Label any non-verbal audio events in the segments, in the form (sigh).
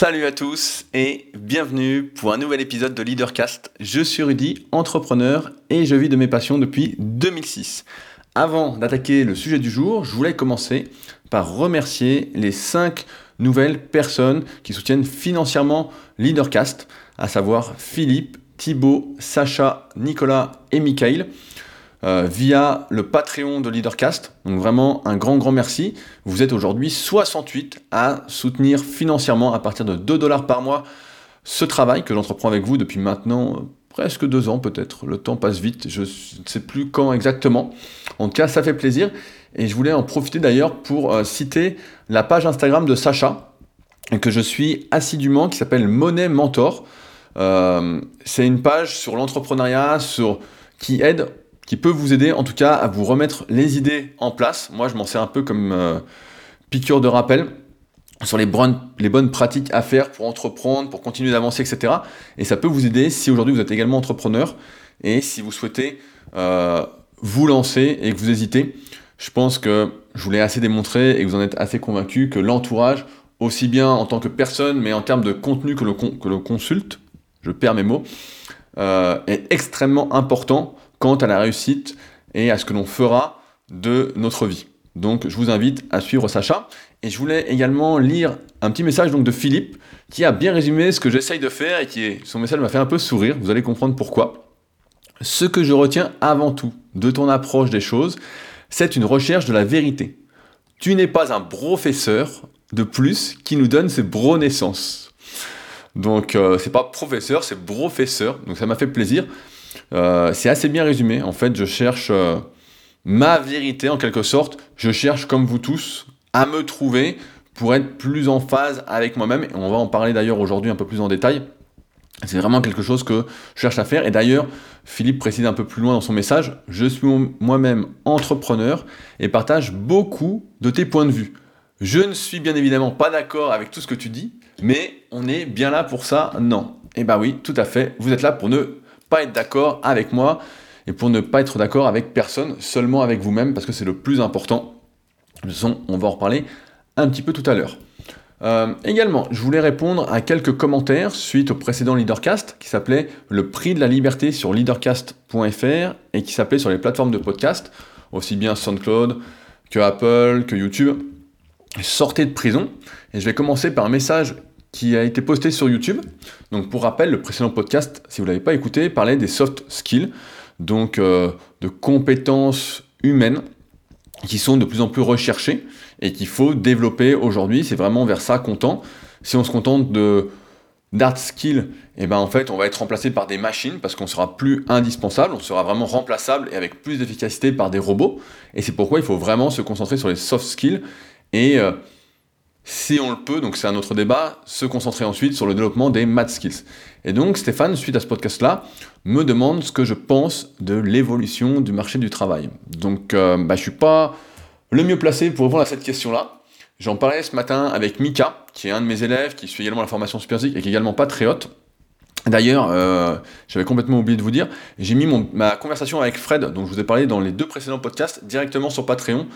Salut à tous et bienvenue pour un nouvel épisode de Leadercast. Je suis Rudy, entrepreneur et je vis de mes passions depuis 2006. Avant d'attaquer le sujet du jour, je voulais commencer par remercier les 5 nouvelles personnes qui soutiennent financièrement Leadercast, à savoir Philippe, Thibaut, Sacha, Nicolas et Michael. Euh, via le Patreon de Leadercast. Donc vraiment un grand grand merci. Vous êtes aujourd'hui 68 à soutenir financièrement à partir de 2 dollars par mois ce travail que j'entreprends avec vous depuis maintenant euh, presque deux ans peut-être. Le temps passe vite, je ne sais plus quand exactement. En tout cas, ça fait plaisir. Et je voulais en profiter d'ailleurs pour euh, citer la page Instagram de Sacha, que je suis assidûment, qui s'appelle Monnaie Mentor. c'est une page sur l'entrepreneuriat, sur qui aide qui peut vous aider en tout cas à vous remettre les idées en place. Moi, je m'en sers un peu comme euh, piqûre de rappel sur les bonnes, pratiques à faire pour entreprendre, pour continuer d'avancer, etc. Et ça peut vous aider si aujourd'hui vous êtes également entrepreneur et si vous souhaitez euh, vous lancer et que vous hésitez. Je pense que je vous l'ai assez démontré et que vous en êtes assez convaincu que l'entourage, aussi bien en tant que personne, mais en termes de contenu que le, que le consulte, je perds mes mots, euh, est extrêmement important quant à la réussite et à ce que l'on fera de notre vie. Donc je vous invite à suivre Sacha. Et je voulais également lire un petit message donc, de Philippe qui a bien résumé ce que j'essaye de faire et qui est, son message m'a fait un peu sourire, vous allez comprendre pourquoi. Ce que je retiens avant tout de ton approche des choses, c'est une recherche de la vérité. Tu n'es pas un professeur de plus qui nous donne ses naissances. Donc euh, c'est pas professeur, c'est professeur. Donc ça m'a fait plaisir. Euh, c'est assez bien résumé. En fait, je cherche euh, ma vérité en quelque sorte. Je cherche, comme vous tous, à me trouver pour être plus en phase avec moi-même. Et on va en parler d'ailleurs aujourd'hui un peu plus en détail. C'est vraiment quelque chose que je cherche à faire. Et d'ailleurs, Philippe précise un peu plus loin dans son message, je suis moi-même entrepreneur et partage beaucoup de tes points de vue. Je ne suis bien évidemment pas d'accord avec tout ce que tu dis, mais on est bien là pour ça, non. Eh bien oui, tout à fait, vous êtes là pour ne pas être d'accord avec moi et pour ne pas être d'accord avec personne, seulement avec vous-même, parce que c'est le plus important. De toute façon, on va en reparler un petit peu tout à l'heure. Euh, également, je voulais répondre à quelques commentaires suite au précédent Leadercast qui s'appelait Le prix de la liberté sur leadercast.fr et qui s'appelait sur les plateformes de podcast, aussi bien SoundCloud que Apple, que YouTube. Sortez de prison. Et je vais commencer par un message qui a été posté sur YouTube. Donc pour rappel, le précédent podcast, si vous ne l'avez pas écouté, parlait des soft skills, donc euh, de compétences humaines qui sont de plus en plus recherchées et qu'il faut développer aujourd'hui. C'est vraiment vers ça qu'on tend. Si on se contente de d'art skills, et eh ben en fait on va être remplacé par des machines parce qu'on sera plus indispensable, on sera vraiment remplaçable et avec plus d'efficacité par des robots. Et c'est pourquoi il faut vraiment se concentrer sur les soft skills et euh, si on le peut, donc c'est un autre débat, se concentrer ensuite sur le développement des math skills. Et donc Stéphane, suite à ce podcast-là, me demande ce que je pense de l'évolution du marché du travail. Donc euh, bah, je suis pas le mieux placé pour répondre à cette question-là. J'en parlais ce matin avec Mika, qui est un de mes élèves, qui suit également la formation Superzik et qui est également patriote. D'ailleurs, euh, j'avais complètement oublié de vous dire, j'ai mis ma conversation avec Fred, dont je vous ai parlé dans les deux précédents podcasts, directement sur Patreon.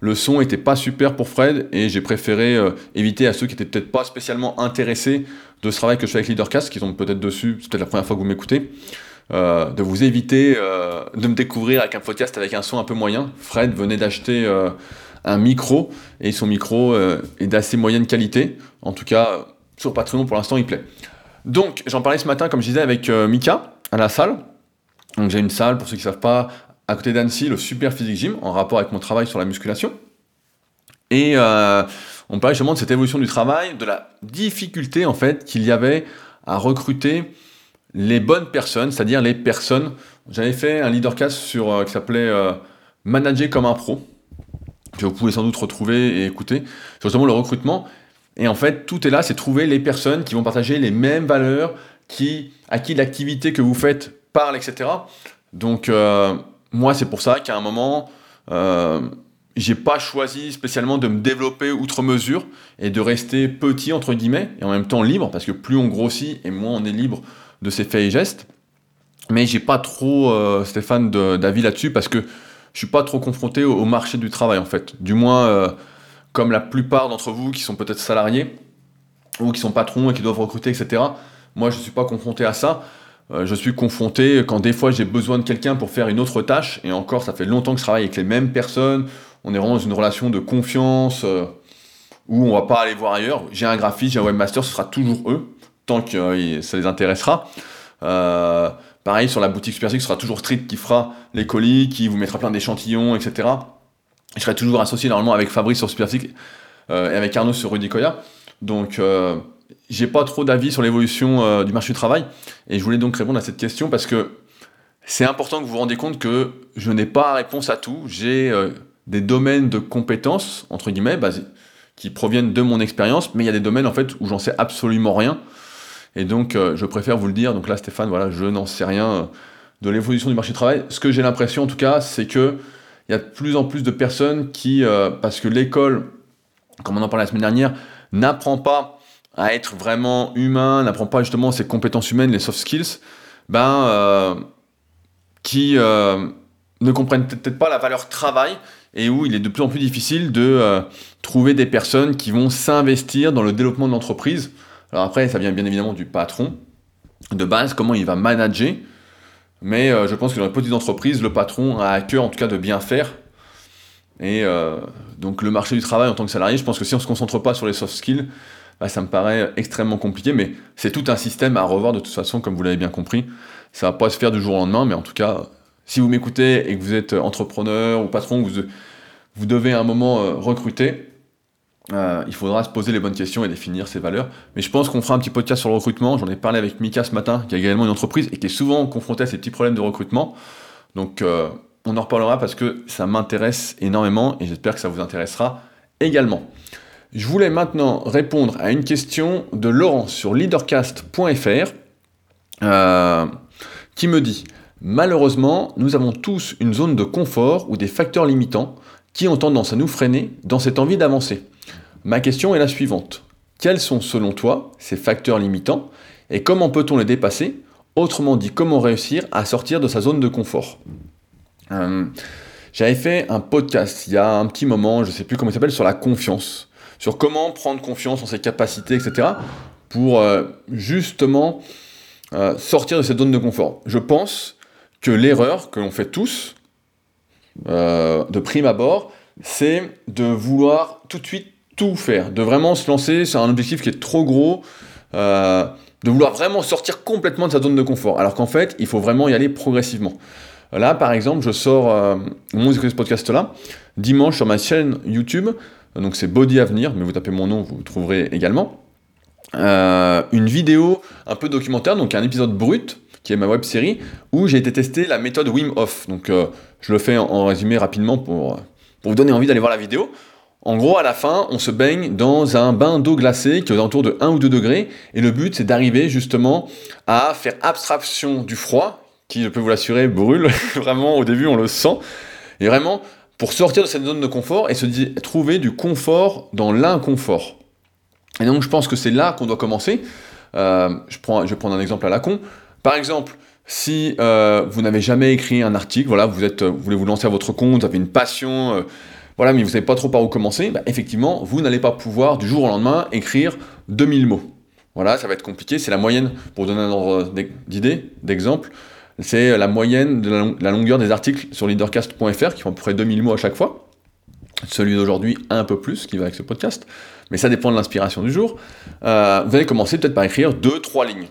Le son était pas super pour Fred et j'ai préféré euh, éviter à ceux qui étaient peut-être pas spécialement intéressés de ce travail que je fais avec Leadercast, qui sont peut-être dessus, c'est peut-être la première fois que vous m'écoutez, euh, de vous éviter euh, de me découvrir avec un podcast avec un son un peu moyen. Fred venait d'acheter un micro et son micro est d'assez moyenne qualité. En tout cas, sur Patreon pour l'instant il plaît. Donc j'en parlais ce matin, comme je disais, avec Mika à la salle. Donc j'ai une salle, pour ceux qui ne savent pas, à côté d'Annecy, le Super Physique Gym, en rapport avec mon travail sur la musculation. Et euh, on parlait justement de cette évolution du travail, de la difficulté en fait qu'il y avait à recruter les bonnes personnes, c'est-à-dire les personnes. J'avais fait un leadercast sur, euh, qui s'appelait euh, Manager comme un pro, que vous pouvez sans doute retrouver et écouter, justement le recrutement. Et en fait, tout est là, c'est trouver les personnes qui vont partager les mêmes valeurs, qui, à qui l'activité que vous faites parle, etc. Donc, moi, c'est pour ça qu'à un moment, euh, j'ai pas choisi spécialement de me développer outre mesure et de rester petit entre guillemets et en même temps libre parce que plus on grossit et moins on est libre de ses faits et gestes. Mais j'ai pas trop euh, Stéphane d'avis là-dessus parce que je suis pas trop confronté au, marché du travail en fait. Du moins euh, comme la plupart d'entre vous qui sont peut-être salariés. ou qui sont patrons et qui doivent recruter, etc. Moi, je ne suis pas confronté à ça. Euh, je suis confronté quand des fois j'ai besoin de quelqu'un pour faire une autre tâche, et encore, ça fait longtemps que je travaille avec les mêmes personnes. On est vraiment dans une relation de confiance euh, où on va pas aller voir ailleurs. J'ai un graphiste, j'ai un webmaster, ce sera toujours eux, tant que euh, ça les intéressera. pareil, sur la boutique Supersix, ce sera toujours Street qui fera les colis, qui vous mettra plein d'échantillons, etc. Je serai toujours associé normalement avec Fabrice sur Supersix et avec Arnaud sur Rudicoya. Donc, j'ai pas trop d'avis sur l'évolution euh, du marché du travail. Et je voulais donc répondre à cette question parce que c'est important que vous vous rendiez compte que je n'ai pas réponse à tout. J'ai euh, des domaines de compétences, entre guillemets, qui proviennent de mon expérience, mais il y a des domaines en fait où j'en sais absolument rien. Et donc, euh, je préfère vous le dire. Donc là, Stéphane, voilà, je n'en sais rien de l'évolution du marché du travail. Ce que j'ai l'impression, en tout cas, c'est que il y a de plus en plus de personnes qui, parce que l'école, comme on en parlait la semaine dernière, n'apprend pas à être vraiment humain, n'apprend pas justement ses compétences humaines, les soft skills, ben, euh, qui euh, ne comprennent peut-être pas la valeur travail et où il est de plus en plus difficile de euh, trouver des personnes qui vont s'investir dans le développement de l'entreprise. Alors après, ça vient bien évidemment du patron, de base, comment il va manager, mais je pense que dans les petites entreprises, le patron a à cœur en tout cas de bien faire. Et donc le marché du travail en tant que salarié, je pense que si on ne se concentre pas sur les soft skills, bah, ça me paraît extrêmement compliqué, mais c'est tout un système à revoir de toute façon, comme vous l'avez bien compris. Ça va pas se faire du jour au lendemain, mais en tout cas, si vous m'écoutez et que vous êtes entrepreneur ou patron, vous, vous devez à un moment euh, recruter, euh, il faudra se poser les bonnes questions et définir ses valeurs. Mais je pense qu'on fera un petit podcast sur le recrutement. J'en ai parlé avec Mika ce matin, qui a également une entreprise et qui est souvent confronté à ces petits problèmes de recrutement. Donc euh, on en reparlera parce que ça m'intéresse énormément et j'espère que ça vous intéressera également. Je voulais maintenant répondre à une question de Laurent sur leadercast.fr euh, qui me dit Malheureusement, nous avons tous une zone de confort ou des facteurs limitants qui ont tendance à nous freiner dans cette envie d'avancer. Ma question est la suivante. Quels sont selon toi ces facteurs limitants et comment peut-on les dépasser? Autrement dit, comment réussir à sortir de sa zone de confort? Euh, J'avais fait un podcast il y a un petit moment, je ne sais plus comment il s'appelle, sur la confiance sur comment prendre confiance en ses capacités, etc., pour euh, justement euh, sortir de cette zone de confort. Je pense que l'erreur que l'on fait tous, euh, de prime abord, c'est de vouloir tout de suite tout faire, de vraiment se lancer sur un objectif qui est trop gros, de vouloir vraiment sortir complètement de sa zone de confort, alors qu'en fait, il faut vraiment y aller progressivement. Là, par exemple, je sors mon ce podcast-là dimanche sur ma chaîne YouTube donc c'est Body Avenir, mais vous tapez mon nom, vous trouverez également. Euh, une vidéo un peu documentaire, donc un épisode brut, qui est ma web série, où j'ai été tester la méthode Wim Hof. Donc euh, je le fais en, résumé rapidement pour, pour vous donner envie d'aller voir la vidéo. En gros, à la fin, on se baigne dans un bain d'eau glacée qui est autour de 1 ou 2 degrés, et le but c'est d'arriver justement à faire abstraction du froid, qui, je peux vous l'assurer, brûle. (laughs) vraiment, au début, on le sent. Et vraiment, pour sortir de cette zone de confort et se trouver du confort dans l'inconfort. Et donc je pense que c'est là qu'on doit commencer. Euh, je, prends, je vais prendre un exemple à la con. Par exemple, si euh, vous n'avez jamais écrit un article, voilà, vous, voulez vous lancer à votre compte, vous avez une passion, euh, voilà, mais vous ne savez pas trop par où commencer, bah, effectivement, vous n'allez pas pouvoir du jour au lendemain écrire 2000 mots. Voilà, ça va être compliqué, c'est la moyenne, pour donner un ordre d'idée, d'exemple, c'est la moyenne de la, longueur des articles sur leadercast.fr qui font à peu près 2000 mots à chaque fois. Celui d'aujourd'hui, un peu plus, qui va avec ce podcast. Mais ça dépend de l'inspiration du jour. Euh, vous allez commencer peut-être par écrire 2-3 lignes.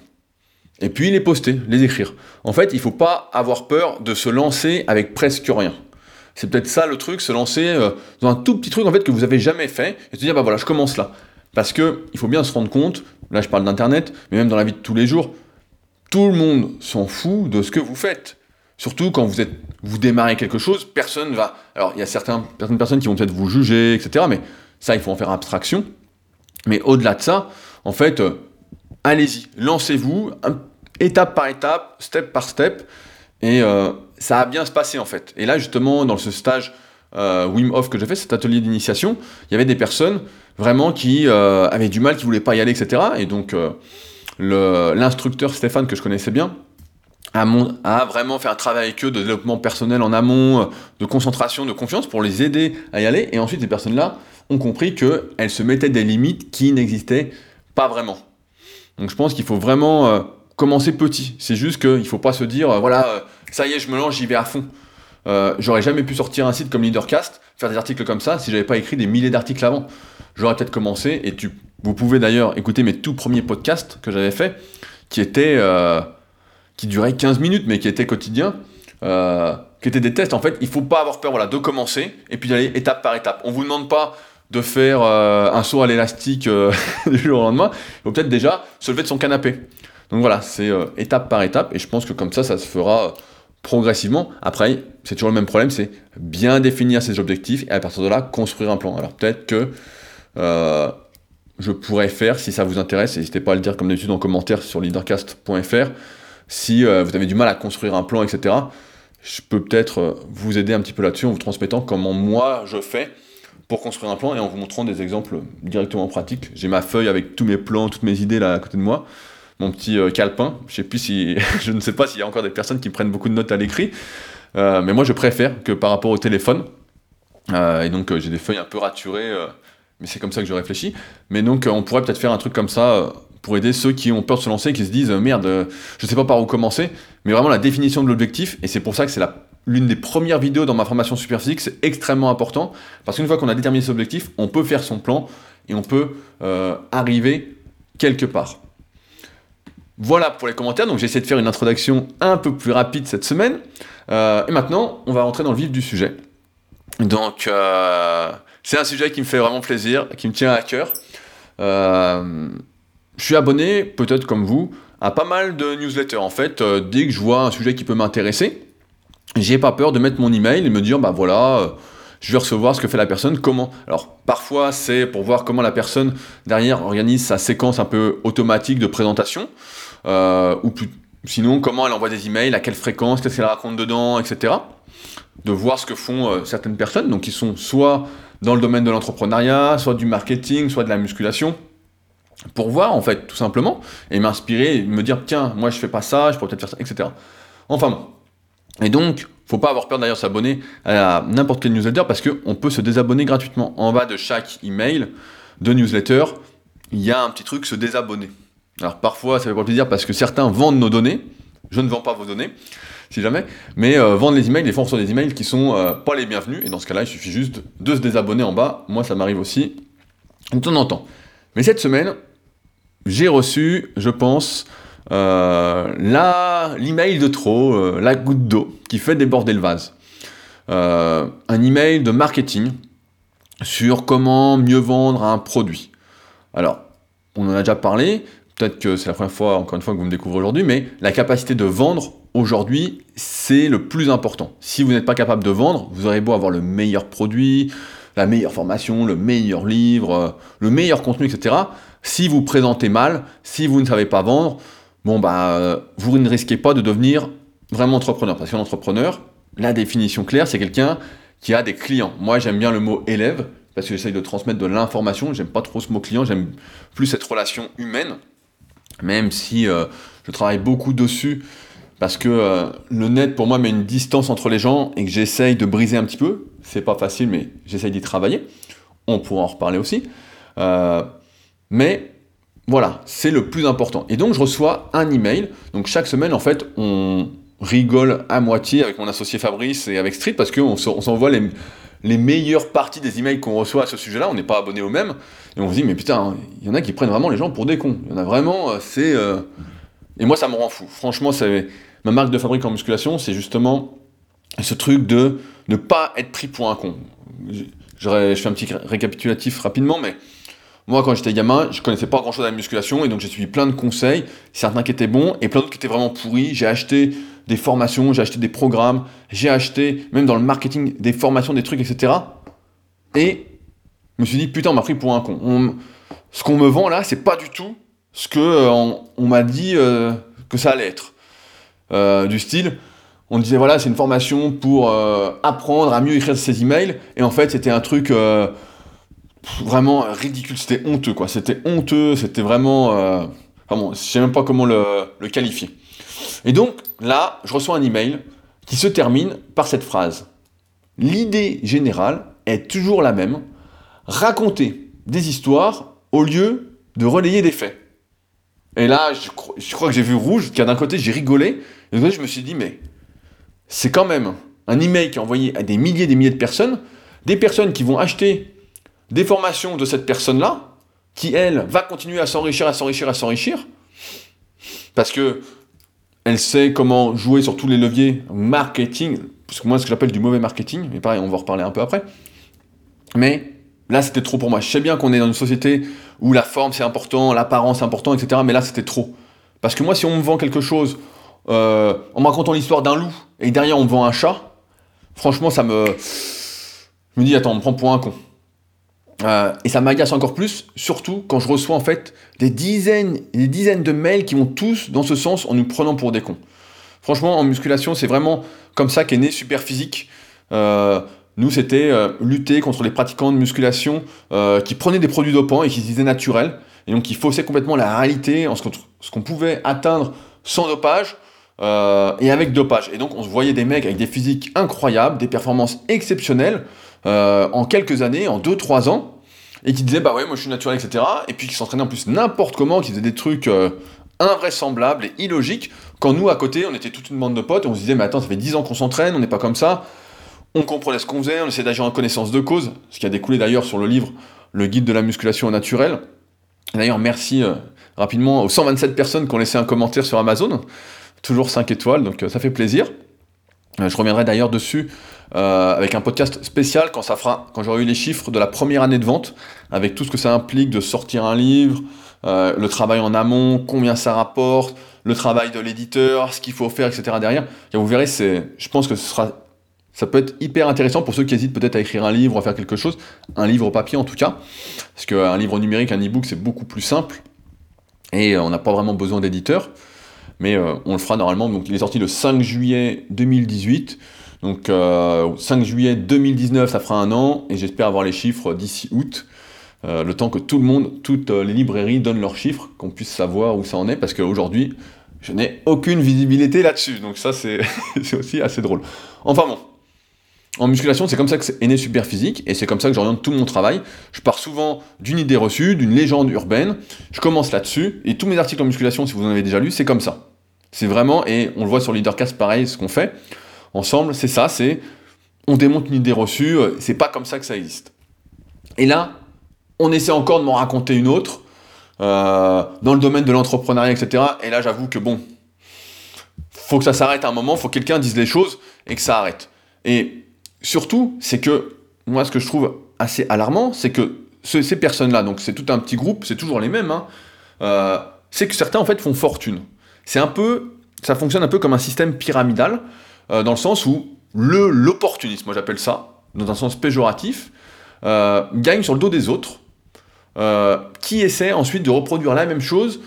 Et puis les poster, les écrire. En fait, il ne faut pas avoir peur de se lancer avec presque rien. C'est peut-être ça le truc, se lancer euh, dans un tout petit truc en fait que vous avez jamais fait et se dire bah voilà, je commence là. Parce que il faut bien se rendre compte, là je parle d'internet, mais même dans la vie de tous les jours, tout le monde s'en fout de ce que vous faites. Surtout quand vous, êtes, vous démarrez quelque chose, personne va. Alors, il y a certaines personnes qui vont peut-être vous juger, etc. Mais ça, il faut en faire abstraction. Mais au-delà de ça, en fait, euh, allez-y, lancez-vous, étape par étape, step par step, et euh, ça va bien se passer en fait. Et là, justement, dans ce stage euh, Wim Hof que j'ai fait, cet atelier d'initiation, il y avait des personnes vraiment qui avaient du mal, qui voulaient pas y aller, etc. Et donc, l'instructeur Stéphane, que je connaissais bien, a, vraiment fait un travail avec eux de développement personnel en amont, de concentration, de confiance pour les aider à y aller. Et ensuite, ces personnes-là ont compris qu'elles se mettaient des limites qui n'existaient Pas vraiment. Donc je pense qu'il faut vraiment euh, commencer petit. C'est juste qu'il ne faut pas se dire, euh, voilà, euh, ça y est, je me lance, j'y vais à fond. J'aurais jamais pu sortir un site comme Leadercast, faire des articles comme ça, si j'avais pas écrit des milliers d'articles avant. J'aurais peut-être commencé, et tu, vous pouvez d'ailleurs écouter mes tout premiers podcasts que j'avais fait, qui étaient, qui duraient 15 minutes, mais qui étaient quotidiens, qui étaient des tests. En fait, il faut pas avoir peur, de commencer, et puis d'aller étape par étape. On vous demande pas de faire euh, un saut à l'élastique euh, (laughs) du jour au lendemain, il faut peut-être déjà se lever de son canapé. Donc voilà, c'est euh, étape par étape, et je pense que comme ça, ça se fera progressivement. Après, c'est toujours le même problème, c'est bien définir ses objectifs, et à partir de là, construire un plan. Alors peut-être que je pourrais faire, si ça vous intéresse, n'hésitez pas à le dire comme d'habitude en commentaire sur leadercast.fr, si vous avez du mal à construire un plan, etc. Je peux peut-être vous aider un petit peu là-dessus en vous transmettant comment moi je fais pour construire un plan et en vous montrant des exemples directement pratiques. J'ai ma feuille avec tous mes plans, toutes mes idées là à côté de moi, mon petit euh, calepin. Je sais plus si, (laughs) je ne sais pas s'il y a encore des personnes qui prennent beaucoup de notes à l'écrit, euh, mais moi je préfère que par rapport au téléphone. Euh, et donc j'ai des feuilles un peu raturées, mais c'est comme ça que je réfléchis. Mais donc on pourrait peut-être faire un truc comme ça pour aider ceux qui ont peur de se lancer, qui se disent merde, je sais pas par où commencer, mais vraiment la définition de l'objectif, et c'est pour ça que c'est l'une des premières vidéos dans ma formation super physique, c'est extrêmement important, parce qu'une fois qu'on a déterminé ses objectifs, on peut faire son plan et on peut euh, arriver quelque part. Voilà pour les commentaires, donc j'ai essayé de faire une introduction un peu plus rapide cette semaine. Euh, et maintenant, on va rentrer dans le vif du sujet. Donc, euh, c'est un sujet qui me fait vraiment plaisir, qui me tient à cœur. je suis abonné, peut-être comme vous, à pas mal de newsletters. En fait, dès que je vois un sujet qui peut m'intéresser, j'ai pas peur de mettre mon email et me dire, bah voilà, euh, je vais recevoir ce que fait la personne, comment. Alors parfois c'est pour voir comment la personne derrière organise sa séquence un peu automatique de présentation, euh, ou sinon comment elle envoie des emails, à quelle fréquence, qu'est-ce qu'elle raconte dedans, etc. De voir ce que font euh, certaines personnes, donc qui sont soit dans le domaine de l'entrepreneuriat, soit du marketing, soit de la musculation, pour voir en fait tout simplement, et m'inspirer, me dire tiens, moi je fais pas ça, je pourrais peut-être faire ça, etc. Enfin bon, et donc, faut pas avoir peur d'ailleurs s'abonner à n'importe quel newsletter parce qu'on peut se désabonner gratuitement. En bas de chaque email de newsletter, il y a un petit truc se désabonner. Alors parfois, ça fait pas plaisir parce que certains vendent nos données. Je ne vends pas vos données, si jamais. Mais euh, vendre les emails, des fois des emails qui sont euh, pas les bienvenus. Et dans ce cas-là, il suffit juste de se désabonner en bas. Moi, ça m'arrive aussi de temps en temps. Mais cette semaine, j'ai reçu, je pense, euh, l'email de trop, euh, la goutte d'eau qui fait déborder le vase. Un email de marketing sur comment mieux vendre un produit. Alors, on en a déjà parlé, peut-être que c'est la première fois, encore une fois, que vous me découvrez aujourd'hui, mais la capacité de vendre aujourd'hui, c'est le plus important. Si vous n'êtes pas capable de vendre, vous aurez beau avoir le meilleur produit, la meilleure formation, le meilleur livre, le meilleur contenu, etc. Si vous présentez mal, si vous ne savez pas vendre, bon, bah, euh, vous ne risquez pas de devenir vraiment entrepreneur. Parce qu'un entrepreneur, la définition claire, c'est quelqu'un qui a des clients. Moi, j'aime bien le mot élève, parce que j'essaye de transmettre de l'information. J'aime pas trop ce mot client, j'aime plus cette relation humaine, même si euh, je travaille beaucoup dessus, parce que euh, le net, pour moi, met une distance entre les gens et que j'essaye de briser un petit peu. C'est pas facile, mais j'essaye d'y travailler. On pourra en reparler aussi. mais voilà, c'est le plus important. Et donc je reçois un email. Donc chaque semaine, en fait, on rigole à moitié avec mon associé Fabrice et avec Street parce qu'on s'envoie les, les meilleures parties des emails qu'on reçoit à ce sujet-là. On n'est pas abonné au même. Et on se dit, mais putain, il y en a qui prennent vraiment les gens pour des cons. Il y en a vraiment, euh, c'est. Euh, et moi, ça me rend fou. Franchement, ma marque de fabrique en musculation, c'est justement ce truc de ne pas être pris pour un con. Je fais un petit récapitulatif rapidement, mais moi, quand j'étais gamin, je connaissais pas grand chose à la musculation et donc j'ai suivi plein de conseils, certains qui étaient bons et plein d'autres qui étaient vraiment pourris. J'ai acheté des formations, j'ai acheté des programmes, j'ai acheté, même dans le marketing, des formations, des trucs, etc. Et je me suis dit, putain, on m'a pris pour un con. ce qu'on me vend là, c'est pas du tout ce que euh, on, m'a dit euh, que ça allait être. Euh, du style, on disait voilà, c'est une formation pour apprendre à mieux écrire ses emails, et en fait, c'était un truc vraiment ridicule, c'était honteux quoi, c'était honteux, c'était vraiment... Enfin bon, je sais même pas comment le, qualifier. Et donc là, je reçois un email qui se termine par cette phrase. L'idée générale est toujours la même, raconter des histoires au lieu de relayer des faits. Et là, je, crois que j'ai vu rouge, car d'un côté j'ai rigolé, et de l'autre côté je me suis dit, mais c'est quand même un email qui est envoyé à des milliers et des milliers de personnes, des personnes qui vont acheter des formations de cette personne-là, qui elle va continuer à s'enrichir, à s'enrichir, à s'enrichir, parce que elle sait comment jouer sur tous les leviers marketing, parce que moi, ce que j'appelle du mauvais marketing, mais pareil, on va en reparler un peu après. Mais là, c'était trop pour moi. Je sais bien qu'on est dans une société où la forme c'est important, l'apparence c'est important, etc. Mais là, c'était trop. Parce que moi, si on me vend quelque chose euh, en me racontant l'histoire d'un loup et derrière on me vend un chat, franchement, ça me. Je me dis, attends, on me prend pour un con. Euh, et ça m'agace encore plus, surtout quand je reçois en fait des dizaines et des dizaines de mails qui vont tous dans ce sens en nous prenant pour des cons. Franchement, en musculation, c'est vraiment comme ça qu'est né Super Physique. Euh, nous, c'était euh, lutter contre les pratiquants de musculation qui prenaient des produits dopants et qui se disaient naturels, et donc qui faussaient complètement la réalité en ce qu'on pouvait atteindre sans dopage. et avec dopage. Et donc on se voyait des mecs avec des physiques incroyables, des performances exceptionnelles, euh, en quelques années, en 2-3 ans, et qui disait bah ouais, moi je suis naturel, etc. Et puis qui s'entraînait en plus n'importe comment, qui faisait des trucs euh, invraisemblables et illogiques, quand nous à côté, on était toute une bande de potes, et on se disait mais attends, ça fait 10 ans qu'on s'entraîne, on n'est pas comme ça, on comprenait ce qu'on faisait, on essayait d'agir en connaissance de cause, ce qui a découlé d'ailleurs sur le livre Le guide de la musculation naturelle. D'ailleurs, merci euh, rapidement aux 127 personnes qui ont laissé un commentaire sur Amazon, toujours 5 étoiles, donc ça fait plaisir. je reviendrai d'ailleurs dessus euh, avec un podcast spécial quand j'aurai eu les chiffres de la première année de vente, avec tout ce que ça implique de sortir un livre, euh, le travail en amont, combien ça rapporte, le travail de l'éditeur, ce qu'il faut faire, etc. derrière. Vous verrez, je pense que ça peut être hyper intéressant pour ceux qui hésitent peut-être à écrire un livre ou à faire quelque chose, un livre papier en tout cas, parce qu'un livre numérique, un e-book, c'est beaucoup plus simple et on n'a pas vraiment besoin d'éditeur. Mais euh, on le fera normalement. Donc il est sorti le 5 juillet 2018. Donc 5 euh, juillet 2019, ça fera un an, et j'espère avoir les chiffres d'ici août. Euh, le temps que tout le monde, toutes euh, les librairies donnent leurs chiffres, qu'on puisse savoir où ça en est, parce qu'aujourd'hui, je n'ai aucune visibilité là-dessus. Donc ça, c'est (laughs) aussi assez drôle. Enfin bon, en musculation, c'est comme ça que est né Super Physique, et c'est comme ça que j'oriente tout mon travail. Je pars souvent d'une idée reçue, d'une légende urbaine, je commence là-dessus, et tous mes articles en musculation, si vous en avez déjà lu, c'est comme ça. C'est vraiment, et on le voit sur Leadercast pareil, ce qu'on fait ensemble, c'est ça, c'est on démonte une idée reçue, euh, c'est pas comme ça que ça existe. Et là, on essaie encore de m'en raconter une autre, euh, dans le domaine de l'entrepreneuriat, etc. Et là, j'avoue que bon, faut que ça s'arrête à un moment, faut que quelqu'un dise les choses et que ça arrête. Et surtout, c'est que, moi, ce que je trouve assez alarmant, c'est que ces personnes-là, donc c'est tout un petit groupe, c'est toujours les mêmes, hein, euh, c'est que certains, en fait, font fortune. C'est un peu, ça fonctionne un peu comme un système pyramidal. Euh, dans le sens où le l'opportunisme, moi j'appelle ça, dans un sens péjoratif, euh, gagne sur le dos des autres, euh, qui essaient ensuite de reproduire la même chose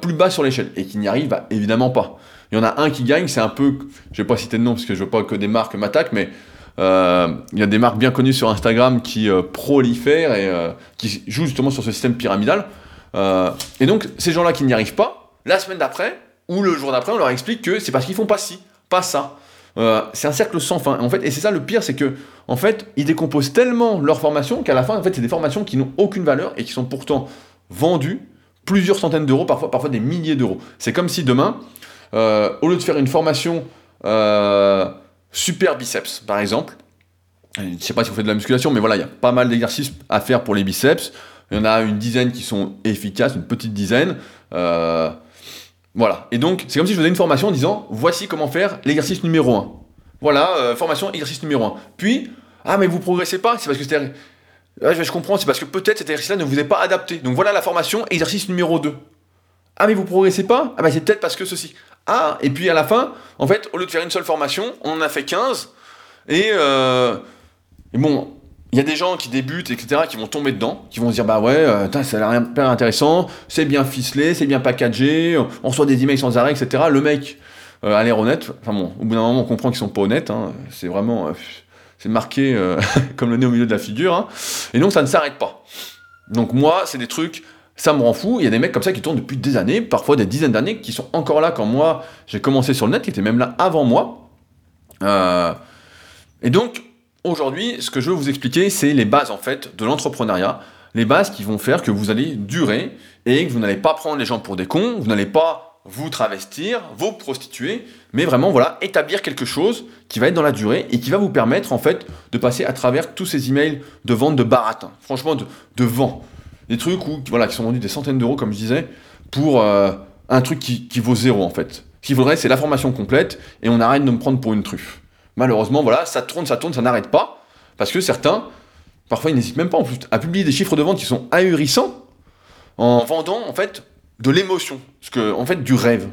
plus bas sur l'échelle, et qui n'y arrive bah, évidemment pas. Il y en a un qui gagne, c'est un peu, je vais pas citer de nom parce que je veux pas que des marques m'attaquent, mais il y a des marques bien connues sur Instagram qui prolifèrent et qui jouent justement sur ce système pyramidal. et donc ces gens-là qui n'y arrivent pas, la semaine d'après ou le jour d'après, on leur explique que c'est parce qu'ils font pas ci, pas ça. Euh, c'est un cercle sans fin. En fait, et c'est ça le pire, c'est que en fait, ils décomposent tellement leur formation qu'à la fin, en fait, c'est des formations qui n'ont aucune valeur et qui sont pourtant vendues plusieurs centaines d'euros, parfois, parfois des milliers d'euros. C'est comme si demain, euh, au lieu de faire une formation euh, super biceps, par exemple, je ne sais pas si vous faites de la musculation, mais voilà, il y a pas mal d'exercices à faire pour les biceps. Il y en a une dizaine qui sont efficaces, une petite dizaine. Voilà. Et donc, c'est comme si je faisais une formation en disant voici comment faire l'exercice numéro 1. Voilà, euh, formation, exercice numéro 1. Puis, ah, mais vous progressez pas, c'est parce que c'était. Ah, je comprends, c'est parce que peut-être cet exercice-là ne vous est pas adapté. Donc voilà la formation, exercice numéro 2. Ah, mais vous progressez pas? Ah, bah c'est peut-être parce que ceci. Ah, et puis à la fin, en fait, au lieu de faire une seule formation, on en a fait 15. Et, euh, et bon, il y a des gens qui débutent, etc., qui vont tomber dedans, qui vont se dire bah ouais, euh, ça a l'air hyper intéressant, c'est bien ficelé, c'est bien packagé, on reçoit des emails sans arrêt, etc. Le mec euh, a l'air honnête. Enfin bon, au bout d'un moment, on comprend qu'ils sont pas honnêtes. Hein. c'est vraiment, euh, c'est marqué euh, (laughs) comme le nez au milieu de la figure. Hein. Et donc ça ne s'arrête pas. Donc moi, c'est des trucs, ça me rend fou. Il y a des mecs comme ça qui tournent depuis des années, parfois des dizaines d'années, qui sont encore là quand moi j'ai commencé sur le net, qui étaient même là avant moi. et donc Aujourd'hui, ce que je veux vous expliquer, c'est les bases en fait de l'entrepreneuriat, les bases qui vont faire que vous allez durer et que vous n'allez pas prendre les gens pour des cons, vous n'allez pas vous travestir, vous prostituer, mais vraiment voilà, établir quelque chose qui va être dans la durée et qui va vous permettre en fait de passer à travers tous ces emails de vente de baratin, franchement de, de vent. Des trucs où, voilà, qui sont vendus des centaines d'euros, comme je disais, pour euh, un truc qui, qui, vaut zéro en fait. Ce qu'il faudrait, c'est la formation complète et on arrête de me prendre pour une truffe. Malheureusement, voilà, ça tourne, ça tourne, ça n'arrête pas. Parce que certains, parfois, ils n'hésitent même pas en plus à publier des chiffres de vente qui sont ahurissants en vendant en fait de l'émotion, en fait du rêve.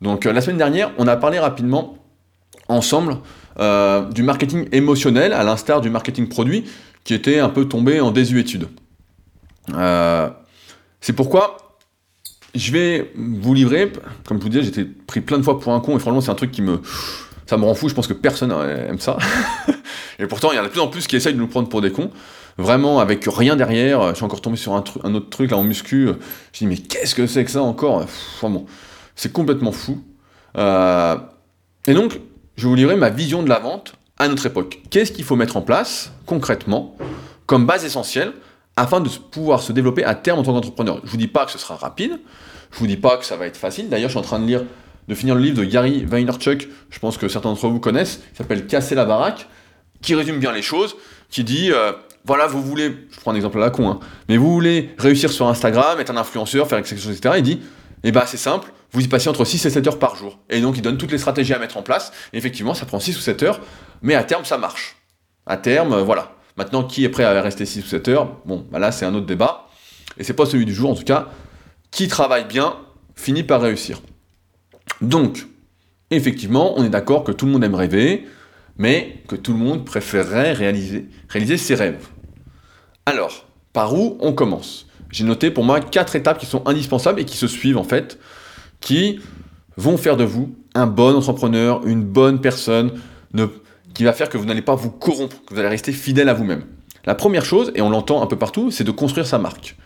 Donc euh, la semaine dernière, on a parlé rapidement ensemble euh, du marketing émotionnel, à l'instar du marketing produit, qui était un peu tombé en désuétude. Euh, c'est pourquoi je vais vous livrer, comme je vous disais, j'étais pris plein de fois pour un con, et franchement c'est un truc qui me... Ça me rend fou, je pense que personne aime ça. (laughs) et pourtant, il y en a de plus en plus qui essayent de nous prendre pour des cons vraiment avec rien derrière. Je suis encore tombé sur un, autre truc là en muscu. Je dis mais qu'est-ce que c'est que ça encore? Vraiment, c'est complètement fou. Euh, et donc, je vous livrer ma vision de la vente à notre époque. Qu'est-ce qu'il faut mettre en place concrètement comme base essentielle afin de pouvoir se développer à terme en tant qu'entrepreneur? Je vous dis pas que ce sera rapide, je vous dis pas que ça va être facile. D'ailleurs, je suis en train de lire, de finir le livre de Gary Vaynerchuk, je pense que certains d'entre vous connaissent, il s'appelle Casser la baraque, qui résume bien les choses, qui dit euh, voilà, vous voulez, je prends un exemple à la con, hein, mais vous voulez réussir sur Instagram, être un influenceur, faire quelque chose, etc. Il dit, eh ben c'est simple, vous y passez entre 6 et 7 heures par jour. Et donc il donne toutes les stratégies à mettre en place. Et effectivement, ça prend 6 ou 7 heures, mais à terme, ça marche. À terme, euh, voilà. Maintenant, qui est prêt à rester 6 ou 7 heures? Bon, bah là, c'est un autre débat. Et c'est pas celui du jour, en tout cas. Qui travaille bien finit par réussir. Donc, effectivement, on est d'accord que tout le monde aime rêver, mais que tout le monde préférerait réaliser, ses rêves. Alors, par où on commence? J'ai noté pour moi quatre étapes qui sont indispensables et qui se suivent en fait, qui vont faire de vous un bon entrepreneur, une bonne personne, qui va faire que vous n'allez pas vous corrompre, que vous allez rester fidèle à vous-même. La première chose, et on l'entend un peu partout, c'est de construire sa marque.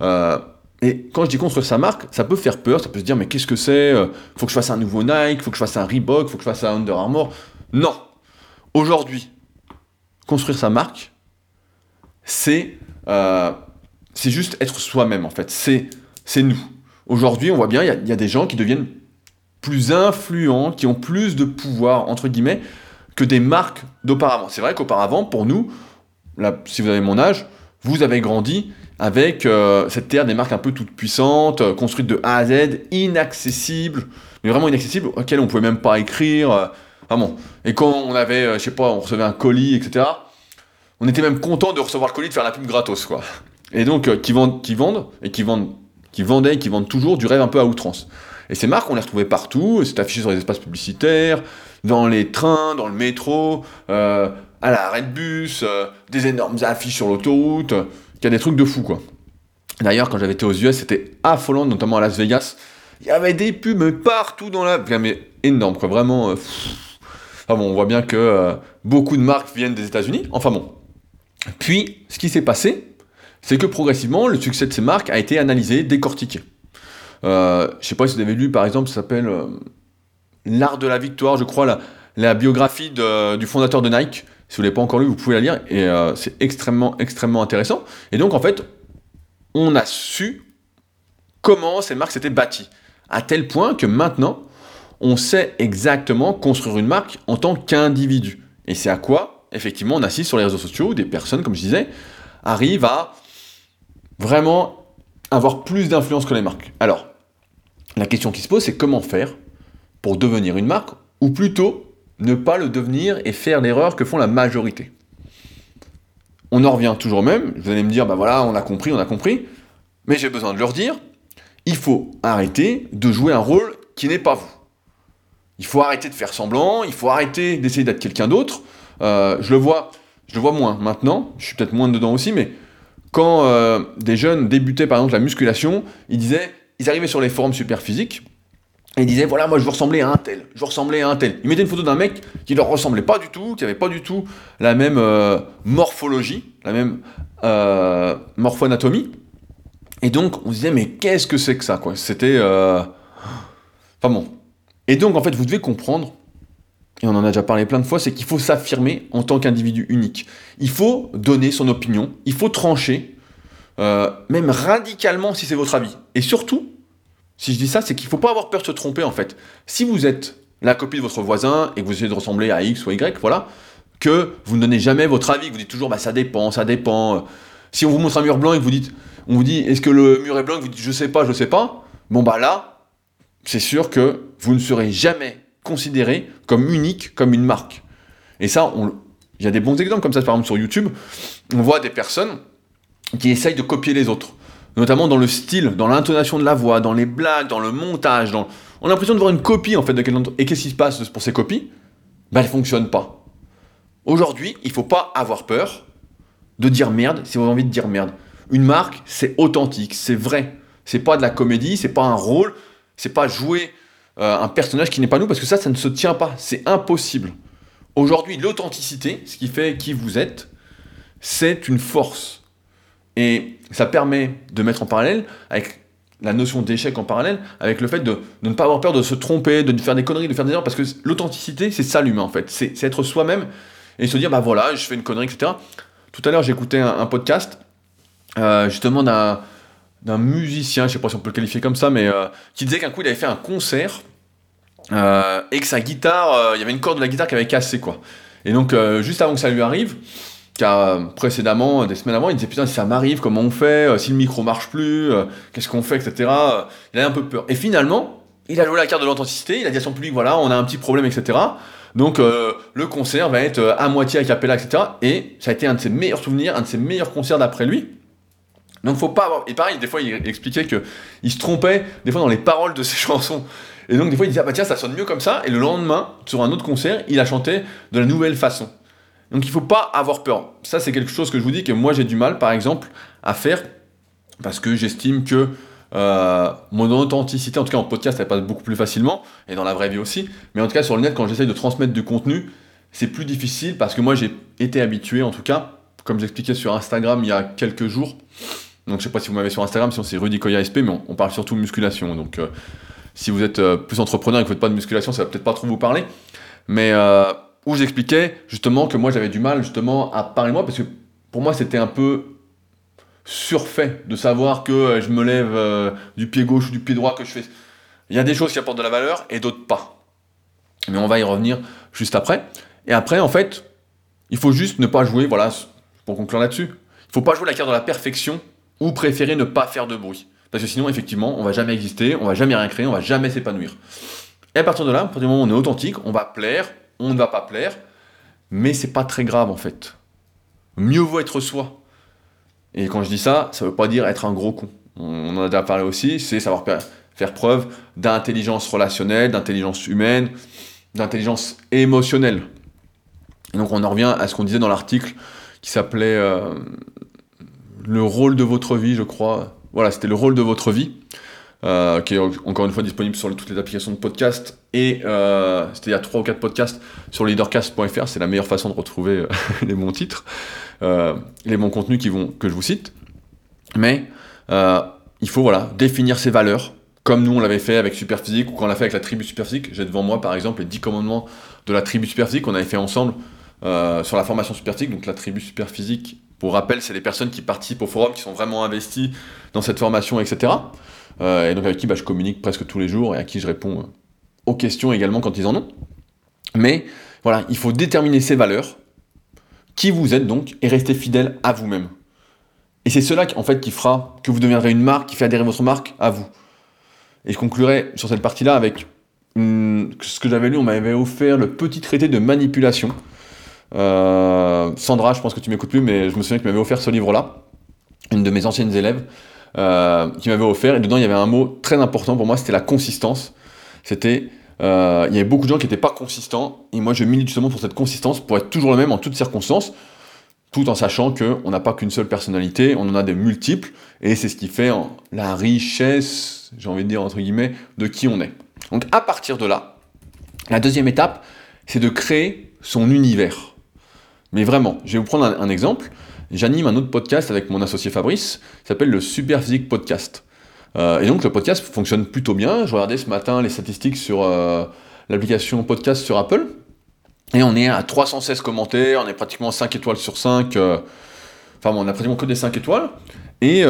Euh, et quand je dis construire sa marque, ça peut faire peur, ça peut se dire mais qu'est-ce que c'est euh, Faut que je fasse un nouveau Nike, faut que je fasse un Reebok, faut que je fasse un Under Armour. Non. Aujourd'hui, construire sa marque, euh, c'est juste être soi-même en fait. C'est nous. Aujourd'hui, on voit bien, il y, a des gens qui deviennent plus influents, qui ont plus de pouvoir, entre guillemets, que des marques d'auparavant. C'est vrai qu'auparavant, pour nous, là, si vous avez mon âge, vous avez grandi avec euh, cette terre des marques un peu toutes puissantes, euh, construites de A à Z, inaccessibles, mais vraiment inaccessibles, auxquelles on pouvait même pas écrire. vraiment. Et quand on avait, je sais pas, on recevait un colis, etc., on était même content de recevoir le colis, de faire la pub gratos, quoi. Et donc, euh, qui, vendent, qui vendent, et qui vendent, qui vendaient et qui vendent toujours du rêve un peu à outrance. Et ces marques, on les retrouvait partout, c'est affiché sur les espaces publicitaires, dans les trains, dans le métro, euh, à l'arrêt de bus, euh, des énormes affiches sur l'autoroute, il y a des trucs de fou, quoi. D'ailleurs, quand j'avais été aux US, c'était affolant, notamment à Las Vegas. Il y avait des pubs partout dans la... Mais énorme, quoi, vraiment... Enfin bon, on voit bien que beaucoup de marques viennent des États-Unis. Enfin bon, puis, ce qui s'est passé, c'est que progressivement, le succès de ces marques a été analysé, décortiqué. Euh, je sais pas si vous avez lu, par exemple, ça s'appelle euh, L'art de la victoire, je crois, la, biographie du fondateur de Nike. Si vous ne l'avez pas encore lu, vous pouvez la lire, et euh, c'est extrêmement, extrêmement intéressant. Et donc, en fait, on a su comment ces marques s'étaient bâties, à tel point que maintenant, on sait exactement construire une marque en tant qu'individu. Et c'est à quoi effectivement, on assiste sur les réseaux sociaux des personnes, comme je disais, arrivent à vraiment avoir plus d'influence que les marques. Alors, la question qui se pose, c'est comment faire pour devenir une marque, ou plutôt ne pas le devenir et faire l'erreur que font la majorité. On en revient toujours même, vous allez me dire, bah voilà, on a compris, on a compris, mais j'ai besoin de leur dire, il faut arrêter de jouer un rôle qui n'est pas vous. Il faut arrêter de faire semblant, il faut arrêter d'essayer d'être quelqu'un d'autre, euh, je le vois, je le vois moins maintenant. Je suis peut-être moins dedans aussi, mais quand euh, des jeunes débutaient par exemple la musculation, ils disaient, ils arrivaient sur les forums super physiques. Et ils disaient, voilà, moi je veux ressembler à un tel, je veux ressembler à un tel. Ils mettaient une photo d'un mec qui leur ressemblait pas du tout, qui avait pas du tout la même euh, morphologie, la même morphoanatomie. Et donc on se disait, mais qu'est-ce que c'est que ça, quoi? C'était. Enfin bon. Et donc en fait, vous devez comprendre et on en a déjà parlé plein de fois, c'est qu'il faut s'affirmer en tant qu'individu unique. Il faut donner son opinion, il faut trancher euh, même radicalement si c'est votre avis. Et surtout, si je dis ça, c'est qu'il ne faut pas avoir peur de se tromper en fait. Si vous êtes la copie de votre voisin et que vous essayez de ressembler à X ou Y, voilà, que vous ne donnez jamais votre avis, vous dites toujours bah ça dépend, ça dépend. Si on vous montre un mur blanc et que vous dites, on vous dit est-ce que le mur est blanc et que vous dites je sais pas, je sais pas, bon bah là, c'est sûr que vous ne serez jamais considéré comme unique, comme une marque. Et ça, il y a des bons exemples comme ça, par exemple sur YouTube, on voit des personnes qui essayent de copier les autres, notamment dans le style, dans l'intonation de la voix, dans les blagues, dans le montage. Dans... On a l'impression de voir une copie en fait de quelqu'un. Et qu'est-ce qui se passe pour ces copies? Ben, elles ne fonctionnent pas. Aujourd'hui, il ne faut pas avoir peur de dire merde si vous avez envie de dire merde. Une marque, c'est authentique, c'est vrai. C'est pas de la comédie, c'est pas un rôle, c'est pas jouer euh, un personnage qui n'est pas nous, parce que ça, ça ne se tient pas. C'est impossible. Aujourd'hui, l'authenticité, ce qui fait qui vous êtes, c'est une force. Et ça permet de mettre en parallèle avec la notion d'échec en parallèle, avec le fait de, ne pas avoir peur de se tromper, de faire des conneries, de faire des erreurs, parce que l'authenticité, c'est ça l'humain en fait. C'est être soi-même et se dire, bah voilà, je fais une connerie, etc. Tout à l'heure, j'écoutais un, podcast, euh, justement, d'un musicien, je sais pas si on peut le qualifier comme ça, mais euh, qui disait qu'un coup, il avait fait un concert euh, et que sa guitare, il y avait une corde de la guitare qui avait cassé, quoi. Et donc, juste avant que ça lui arrive, car précédemment, des semaines avant, il disait putain, si ça m'arrive, comment on fait Si le micro marche plus, qu'est-ce qu'on fait, etc. Il avait un peu peur. Et finalement, il a joué la carte de l'authenticité, il a dit à son public voilà, on a un petit problème, etc. Donc, le concert va être à moitié à capella, etc. Et ça a été un de ses meilleurs souvenirs, un de ses meilleurs concerts d'après lui. Donc faut pas avoir. Et pareil, des fois il expliquait que il se trompait des fois dans les paroles de ses (laughs) chansons. Et donc des fois il disait ah bah tiens ça sonne mieux comme ça. Et le lendemain sur un autre concert il a chanté de la nouvelle façon. Donc il faut pas avoir peur. Ça c'est quelque chose que je vous dis que moi j'ai du mal par exemple à faire parce que j'estime que euh, mon authenticité, en tout cas en podcast, elle passe beaucoup plus facilement, et dans la vraie vie aussi. Mais en tout cas, sur le net, quand j'essaye de transmettre du contenu, c'est plus difficile parce que moi, j'ai été habitué, en tout cas, comme j'expliquais sur Instagram il y a quelques jours, donc je sais pas si vous m'avez sur Instagram, sinon c'est Rudy Koya SP, mais on, parle surtout musculation. Donc euh, si vous êtes euh, plus entrepreneur et que vous faites pas de musculation, ça va peut-être pas trop vous parler. Mais où j'expliquais justement que moi j'avais du mal justement à parler moi, parce que pour moi c'était un peu surfait de savoir que je me lève du pied gauche ou du pied droit, que je fais. Il y a des choses qui apportent de la valeur et d'autres pas. Mais on va y revenir juste après. Et après, en fait, il faut juste ne pas jouer, voilà, pour conclure là-dessus, il faut pas jouer la carte de la perfection ou préférer ne pas faire de bruit. Parce que sinon, effectivement, on va jamais exister, on va jamais rien créer, on va jamais s'épanouir. Et à partir de là, à partir du moment on est authentique, on va plaire, on ne va pas plaire, mais c'est pas très grave en fait. Mieux vaut être soi. Et quand je dis ça, ça veut pas dire être un gros con. On en a déjà parlé aussi, c'est savoir faire preuve d'intelligence relationnelle, d'intelligence humaine, d'intelligence émotionnelle. Et donc on en revient à ce qu'on disait dans l'article qui s'appelait euh, le rôle de votre vie, je crois. Voilà, c'était le rôle de votre vie, euh, qui est encore une fois disponible sur toutes les applications de podcast. Et euh, a 3 ou 4 podcasts sur leadercast.fr, c'est la meilleure façon de retrouver euh, (laughs) les bons titres, les bons contenus qui vont, que je vous cite. Mais il faut voilà, définir ses valeurs, comme nous on l'avait fait avec Superphysique ou quand on l'a fait avec la tribu Superphysique. J'ai devant moi par exemple les 10 commandements de la tribu Superphysique qu'on avait fait ensemble sur la formation Superphysique, donc la tribu Superphysique pour rappel, c'est les personnes qui participent au forum, qui sont vraiment investies dans cette formation, etc. Euh, et donc avec qui bah, je communique presque tous les jours et à qui je réponds euh, aux questions également quand ils en ont. Mais voilà, il faut déterminer ses valeurs, qui vous êtes donc, et rester fidèle à vous-même. Et c'est cela en fait qui fera que vous deviendrez une marque, qui fait adhérer votre marque à vous. Et je conclurai sur cette partie-là avec ce que j'avais lu, on m'avait offert le petit traité de manipulation euh, Sandra, je pense que tu m'écoutes plus, mais je me souviens qu'elle m'avait offert ce livre-là, une de mes anciennes élèves, euh, qui m'avait offert, et dedans il y avait un mot très important pour moi, c'était la consistance. C'était, euh, il y avait beaucoup de gens qui n'étaient pas consistants, et moi je milite justement pour cette consistance, pour être toujours le même en toutes circonstances, tout en sachant qu'on n'a pas qu'une seule personnalité, on en a des multiples, et c'est ce qui fait la richesse, j'ai envie de dire entre guillemets, de qui on est. Donc à partir de là, la deuxième étape, c'est de créer son univers. Mais vraiment, je vais vous prendre un, exemple. J'anime un autre podcast avec mon associé Fabrice, qui s'appelle le Super Physique Podcast. Euh, et donc le podcast fonctionne plutôt bien. Je regardais ce matin les statistiques sur euh, l'application podcast sur Apple. Et on est à 316 commentaires, on est pratiquement 5 étoiles sur 5. Euh, enfin on a pratiquement que des 5 étoiles. Et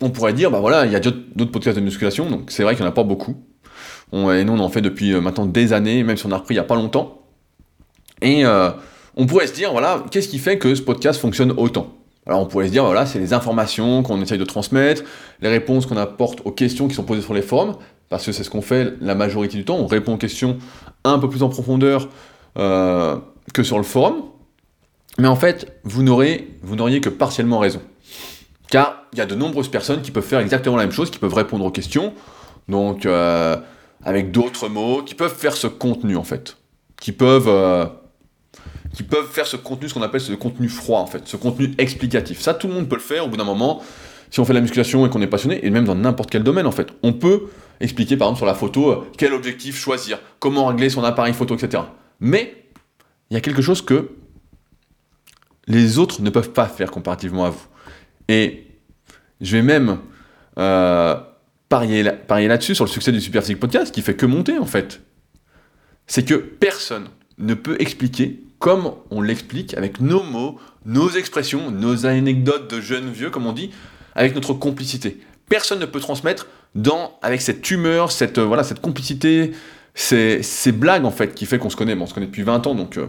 on pourrait dire, bah voilà, il y a d'autres podcasts de musculation, donc c'est vrai qu'il n'y en a pas beaucoup. Et nous, on en fait depuis maintenant des années, même si on a repris il n'y a pas longtemps. Et on pourrait se dire, voilà, qu'est-ce qui fait que ce podcast fonctionne autant? Alors on pourrait se dire, voilà, c'est les informations qu'on essaye de transmettre, les réponses qu'on apporte aux questions qui sont posées sur les forums, parce que c'est ce qu'on fait la majorité du temps, on répond aux questions un peu plus en profondeur euh, que sur le forum. Mais en fait, vous n'auriez que partiellement raison. Car il y a de nombreuses personnes qui peuvent faire exactement la même chose, qui peuvent répondre aux questions, donc euh, avec d'autres mots, qui peuvent faire ce contenu en fait, qui peuvent, euh, qui peuvent faire ce contenu, ce qu'on appelle ce contenu froid en fait, ce contenu explicatif. Ça, tout le monde peut le faire au bout d'un moment, si on fait de la musculation et qu'on est passionné, et même dans n'importe quel domaine en fait. On peut expliquer par exemple sur la photo euh, quel objectif choisir, comment régler son appareil photo, etc. Mais il y a quelque chose que les autres ne peuvent pas faire comparativement à vous. Et je vais même euh, parier, là-dessus, sur le succès du Super Physique Podcast, qui fait que monter en fait. C'est que personne ne peut expliquer comme on l'explique avec nos mots, nos expressions, nos anecdotes de jeunes vieux, comme on dit, avec notre complicité. Personne ne peut transmettre dans, avec cette humeur, cette, voilà, cette complicité, ces, blagues en fait qui fait qu'on se connaît. Bon, on se connaît depuis 20 ans, donc euh,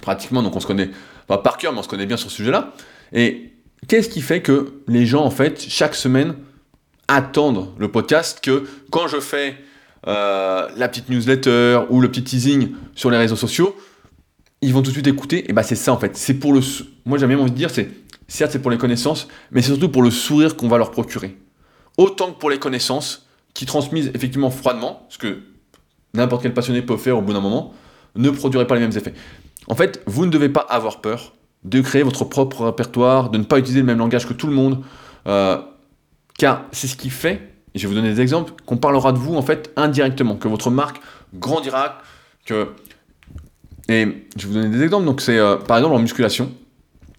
pratiquement, donc on se connaît par cœur, mais on se connaît bien sur ce sujet-là. Et Qu'est-ce qui fait que les gens, en fait, chaque semaine, attendent le podcast que quand je fais euh, la petite newsletter ou le petit teasing sur les réseaux sociaux, ils vont tout de suite écouter. Et bah c'est ça en fait. C'est pour le. Moi même envie de dire, c'est certes c'est pour les connaissances, mais c'est surtout pour le sourire qu'on va leur procurer. Autant que pour les connaissances, qui transmises effectivement froidement, ce que n'importe quel passionné peut faire au bout d'un moment, ne produirait pas les mêmes effets. En fait, vous ne devez pas avoir peur de créer votre propre répertoire, de ne pas utiliser le même langage que tout le monde, euh, car c'est ce qui fait, et je vais vous donner des exemples, qu'on parlera de vous en fait indirectement, que votre marque grandira, que... Et je vais vous donner des exemples, donc c'est euh, par exemple en musculation,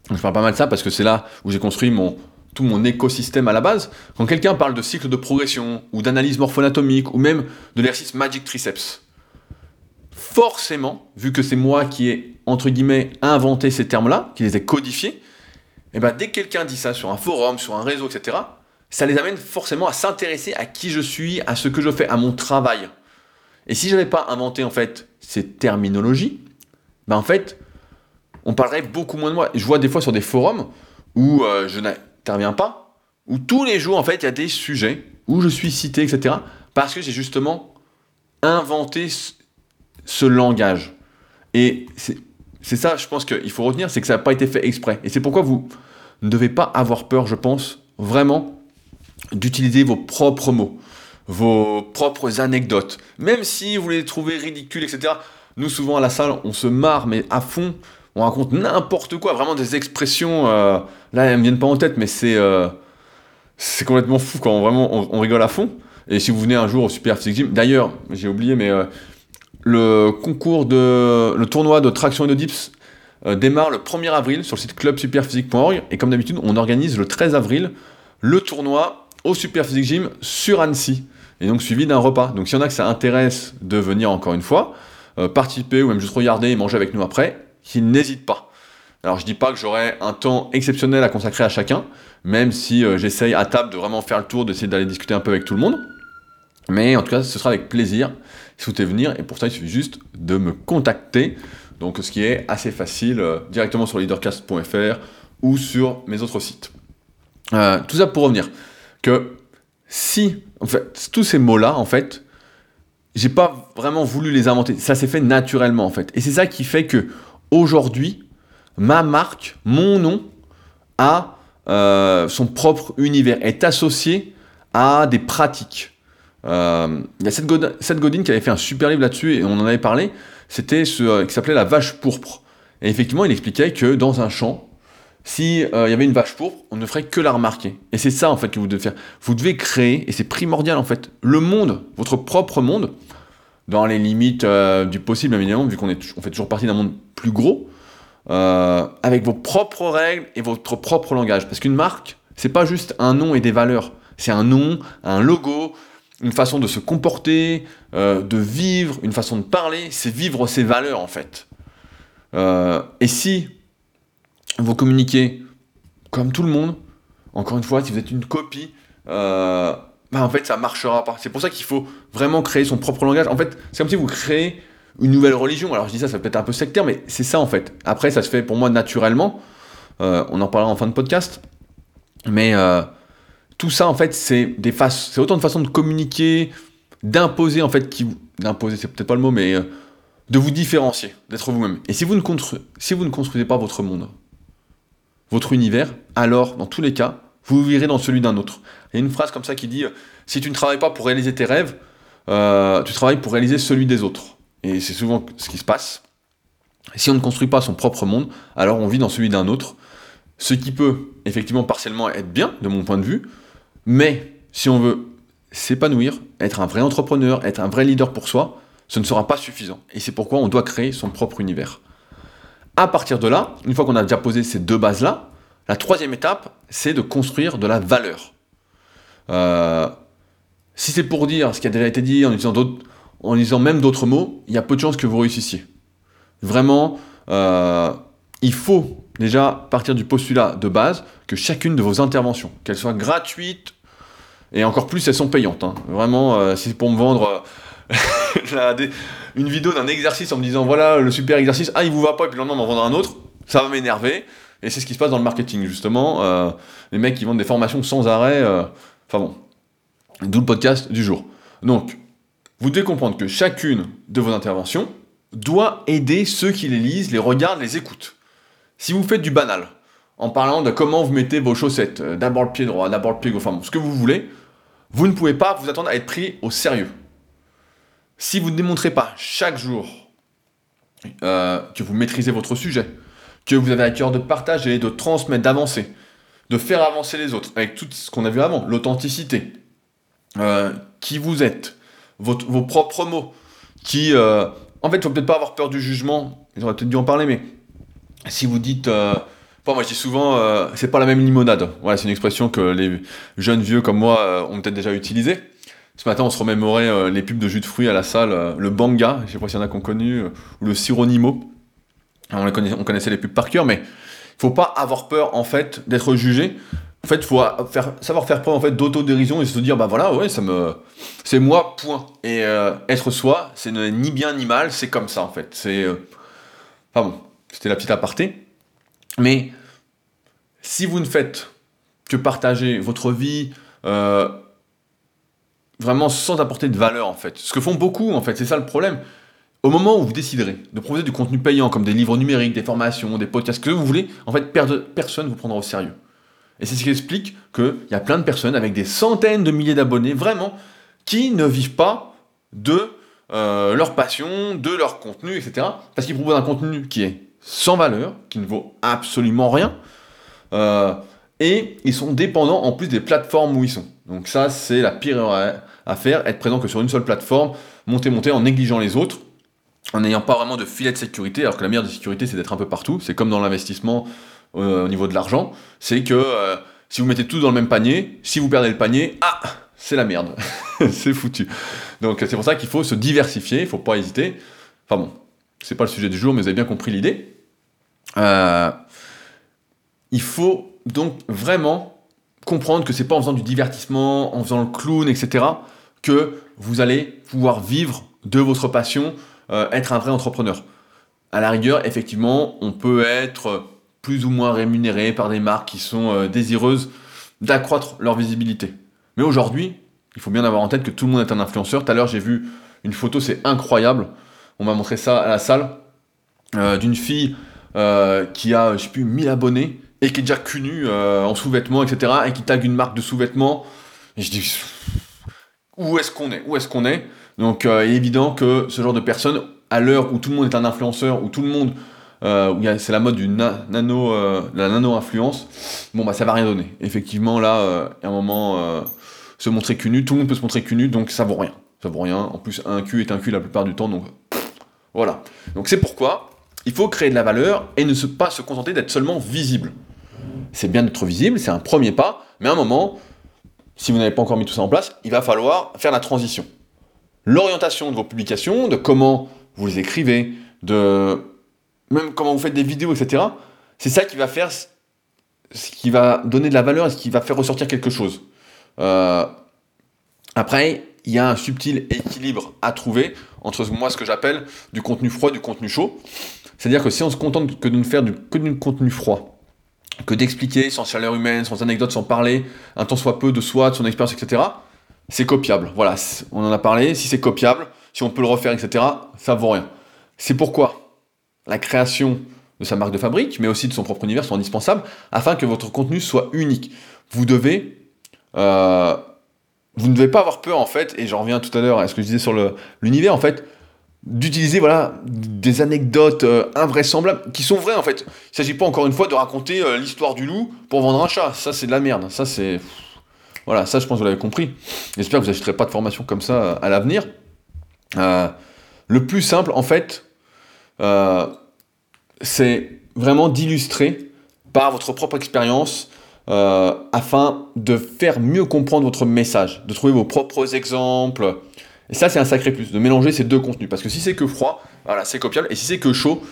je parle pas mal de ça parce que c'est là où j'ai construit mon, tout mon écosystème à la base. Quand quelqu'un parle de cycle de progression, ou d'analyse morpho-anatomique, ou même de l'exercice Magic Triceps, forcément, vu que c'est moi qui ai, entre guillemets, inventé ces termes-là, qui les ai codifiés, et eh ben dès que quelqu'un dit ça sur un forum, sur un réseau, etc., ça les amène forcément à s'intéresser à qui je suis, à ce que je fais, à mon travail. Et si je n'avais pas inventé, en fait, ces terminologies, ben en fait, on parlerait beaucoup moins de moi. Je vois des fois sur des forums où euh, je n'interviens pas, où tous les jours, en fait, il y a des sujets où je suis cité, etc., parce que j'ai justement inventé ce langage. Et c'est ça, je pense qu'il faut retenir, c'est que ça n'a pas été fait exprès. Et c'est pourquoi vous ne devez pas avoir peur, je pense, vraiment, d'utiliser vos propres mots, vos propres anecdotes. Même si vous les trouvez ridicules, etc. Nous, souvent à la salle, on se marre, mais à fond, on raconte n'importe quoi, vraiment des expressions. Euh, là, elles ne me viennent pas en tête, mais c'est euh, complètement fou quand vraiment on, rigole à fond. Et si vous venez un jour au Super Physique Gym, d'ailleurs, j'ai oublié, mais euh, le concours de. le tournoi de traction et de dips démarre le 1er avril sur le site clubsuperphysique.org. Et comme d'habitude, on organise le 13 avril le tournoi au Superphysique Gym sur Annecy. Et donc suivi d'un repas. Donc s'il y en a que ça intéresse de venir encore une fois, euh, participer ou même juste regarder et manger avec nous après, qu'ils n'hésitent pas. Alors je dis pas que j'aurai un temps exceptionnel à consacrer à chacun, même si euh, j'essaye à table de vraiment faire le tour, d'essayer d'aller discuter un peu avec tout le monde. Mais en tout cas, ce sera avec plaisir si vous souhaitez venir. Et pour ça, il suffit juste de me contacter. Donc, ce qui est assez facile, euh, directement sur leadercast.fr ou sur mes autres sites. Tout ça pour revenir que si, en fait, tous ces mots-là, en fait, j'ai pas vraiment voulu les inventer. Ça s'est fait naturellement, en fait. Et c'est ça qui fait que aujourd'hui, ma marque, mon nom, a euh, son propre univers, est associé à des pratiques. Euh, il y a Seth Godin, qui avait fait un super livre là-dessus et on en avait parlé. C'était ce euh, qui s'appelait La vache pourpre. Et effectivement, il expliquait que dans un champ, s'il euh, y avait une vache pourpre, on ne ferait que la remarquer. Et c'est ça en fait que vous devez faire. Vous devez créer, et c'est primordial en fait, le monde, votre propre monde, dans les limites du possible évidemment, vu qu'on on fait toujours partie d'un monde plus gros, avec vos propres règles et votre propre langage. Parce qu'une marque, c'est pas juste un nom et des valeurs. C'est un nom, un logo, une façon de se comporter, euh, de vivre, une façon de parler, c'est vivre ses valeurs en fait. Euh, et si vous communiquez comme tout le monde, encore une fois, si vous êtes une copie, euh, bah, en fait, ça marchera pas. C'est pour ça qu'il faut vraiment créer son propre langage. En fait, c'est comme si vous créez une nouvelle religion. Alors je dis ça, ça peut être un peu sectaire, mais c'est ça en fait. Après, ça se fait pour moi naturellement. Euh, on en parlera en fin de podcast. Mais euh, tout ça, en fait, c'est c'est autant de façons de communiquer, d'imposer en fait, qui d'imposer, c'est peut-être pas le mot, mais de vous différencier, d'être vous-même. Et si vous, ne si vous ne construisez pas votre monde, votre univers, alors, dans tous les cas, vous vivrez dans celui d'un autre. Il y a une phrase comme ça qui dit Si tu ne travailles pas pour réaliser tes rêves, euh, tu travailles pour réaliser celui des autres. Et c'est souvent ce qui se passe. Si on ne construit pas son propre monde, alors on vit dans celui d'un autre. Ce qui peut effectivement partiellement être bien, de mon point de vue, mais si on veut s'épanouir, être un vrai entrepreneur, être un vrai leader pour soi, ce ne sera pas suffisant. Et c'est pourquoi on doit créer son propre univers. À partir de là, une fois qu'on a déjà posé ces deux bases-là, la troisième étape, c'est de construire de la valeur. Euh, si c'est pour dire ce qui a déjà été dit en utilisant, même d'autres mots, il y a peu de chances que vous réussissiez. Vraiment, euh, il faut déjà partir du postulat de base que chacune de vos interventions, qu'elles soient gratuites, et encore plus elles sont payantes. Hein. Vraiment, euh, si c'est pour me vendre (laughs) une vidéo d'un exercice en me disant voilà le super exercice, ah il vous va pas, et puis le lendemain m'en vendra un autre, ça va m'énerver. Et c'est ce qui se passe dans le marketing, justement. Les mecs qui vendent des formations sans arrêt. Euh, enfin bon. D'où le podcast du jour. Donc, vous devez comprendre que chacune de vos interventions doit aider ceux qui les lisent, les regardent, les écoutent. Si vous faites du banal, en parlant de comment vous mettez vos chaussettes, euh, d'abord le pied droit, d'abord le pied gauche, enfin bon, ce que vous voulez, vous ne pouvez pas vous attendre à être pris au sérieux. Si vous ne démontrez pas chaque jour que vous maîtrisez votre sujet, que vous avez à cœur de partager, de transmettre, d'avancer, de faire avancer les autres, avec tout ce qu'on a vu avant, l'authenticité, euh, qui vous êtes, vos propres mots, qui... Euh, en fait, il faut peut-être pas avoir peur du jugement, auraient peut-être dû en parler, mais si vous dites... Euh, moi je dis souvent, c'est pas la même limonade. Voilà, c'est une expression que les jeunes vieux comme moi ont peut-être déjà utilisée. Ce matin, on se remémorait les pubs de jus de fruits à la salle, le banga, je sais pas s'il y en a qui ont connu, ou le sironimo. On, connaissait, les pubs par cœur, mais faut pas avoir peur en fait d'être jugé. En fait, faut faire, savoir faire preuve en fait d'autodérision et se dire bah voilà ouais ça me c'est moi point. Et euh, être soi, c'est ni bien ni mal, c'est comme ça en fait. C'est euh... bon, c'était la petite aparté. Mais si vous ne faites que partager votre vie euh, vraiment sans apporter de valeur en fait, ce que font beaucoup en fait, c'est ça le problème. Au moment où vous déciderez de proposer du contenu payant comme des livres numériques, des formations, des podcasts, que vous voulez, en fait, personne ne vous prendra au sérieux. Et c'est ce qui explique qu'il y a plein de personnes avec des centaines de milliers d'abonnés, vraiment, qui ne vivent pas de euh, leur passion, de leur contenu, etc. Parce qu'ils proposent un contenu qui est sans valeur, qui ne vaut absolument rien, euh, et ils sont dépendants en plus des plateformes où ils sont. Donc ça, c'est la pire erreur à faire, être présent que sur une seule plateforme, monter, monter en négligeant les autres en n'ayant pas vraiment de filet de sécurité, alors que la meilleure de sécurité, c'est d'être un peu partout. C'est comme dans l'investissement euh, au niveau de l'argent. C'est que euh, si vous mettez tout dans le même panier, si vous perdez le panier, ah, c'est la merde. (laughs) c'est foutu. Donc c'est pour ça qu'il faut se diversifier, il faut pas hésiter. Enfin bon, c'est pas le sujet du jour, mais vous avez bien compris l'idée. Euh, il faut donc vraiment comprendre que c'est pas en faisant du divertissement, en faisant le clown, etc., que vous allez pouvoir vivre de votre passion euh, être un vrai entrepreneur. À la rigueur, effectivement, on peut être plus ou moins rémunéré par des marques qui sont euh, désireuses d'accroître leur visibilité. Mais aujourd'hui, il faut bien avoir en tête que tout le monde est un influenceur. Tout à l'heure, j'ai vu une photo, c'est incroyable. On m'a montré ça à la salle euh, d'une fille qui a, je sais plus, 1000 abonnés et qui est déjà cul en sous-vêtements, etc. et qui tag une marque de sous-vêtements. Et je dis, Où est-ce qu'on est? Donc euh, il est évident que ce genre de personnes, à l'heure où tout le monde est un influenceur, où tout le monde, euh, c'est la mode du nano, euh, la nano-influence, bon bah ça va rien donner. Effectivement là, à un moment, se montrer cul nu, tout le monde peut se montrer cul nu, donc ça vaut rien. Ça vaut rien. En plus, un cul est un cul la plupart du temps, donc voilà. Donc c'est pourquoi il faut créer de la valeur et ne pas se contenter d'être seulement visible. C'est bien d'être visible, c'est un premier pas, mais à un moment, si vous n'avez pas encore mis tout ça en place, il va falloir faire la transition l'orientation de vos publications, de comment vous les écrivez, de même comment vous faites des vidéos, etc. C'est ça qui va faire ce qui va donner de la valeur et ce qui va faire ressortir quelque chose. Euh, après, il y a un subtil équilibre à trouver entre moi ce que j'appelle du contenu froid et du contenu chaud. C'est-à-dire que si on se contente que de ne faire du, que du contenu froid, que d'expliquer sans chaleur humaine, sans anecdote, sans parler, un temps soit peu de soi, de son expérience, etc., c'est copiable. Voilà, on en a parlé, si c'est copiable, si on peut le refaire, etc., ça vaut rien. C'est pourquoi la création de sa marque de fabrique, mais aussi de son propre univers sont indispensables afin que votre contenu soit unique. Vous devez... Euh, vous ne devez pas avoir peur en fait, et j'en reviens tout à l'heure à ce que je disais sur l'univers, en fait, d'utiliser voilà, des anecdotes euh, invraisemblables qui sont vraies en fait. Il ne s'agit pas encore une fois de raconter euh, l'histoire du loup pour vendre un chat. Ça c'est de la merde. Ça c'est... Voilà, ça je pense que vous l'avez compris. J'espère que vous n'achèterez pas de formation comme ça à l'avenir. le plus simple en fait, c'est vraiment d'illustrer par votre propre expérience euh, afin de faire mieux comprendre votre message, de trouver vos propres exemples. Et ça, c'est un sacré plus, de mélanger ces deux contenus. Parce que si c'est que froid, voilà, c'est copiable. Et si c'est que chaud,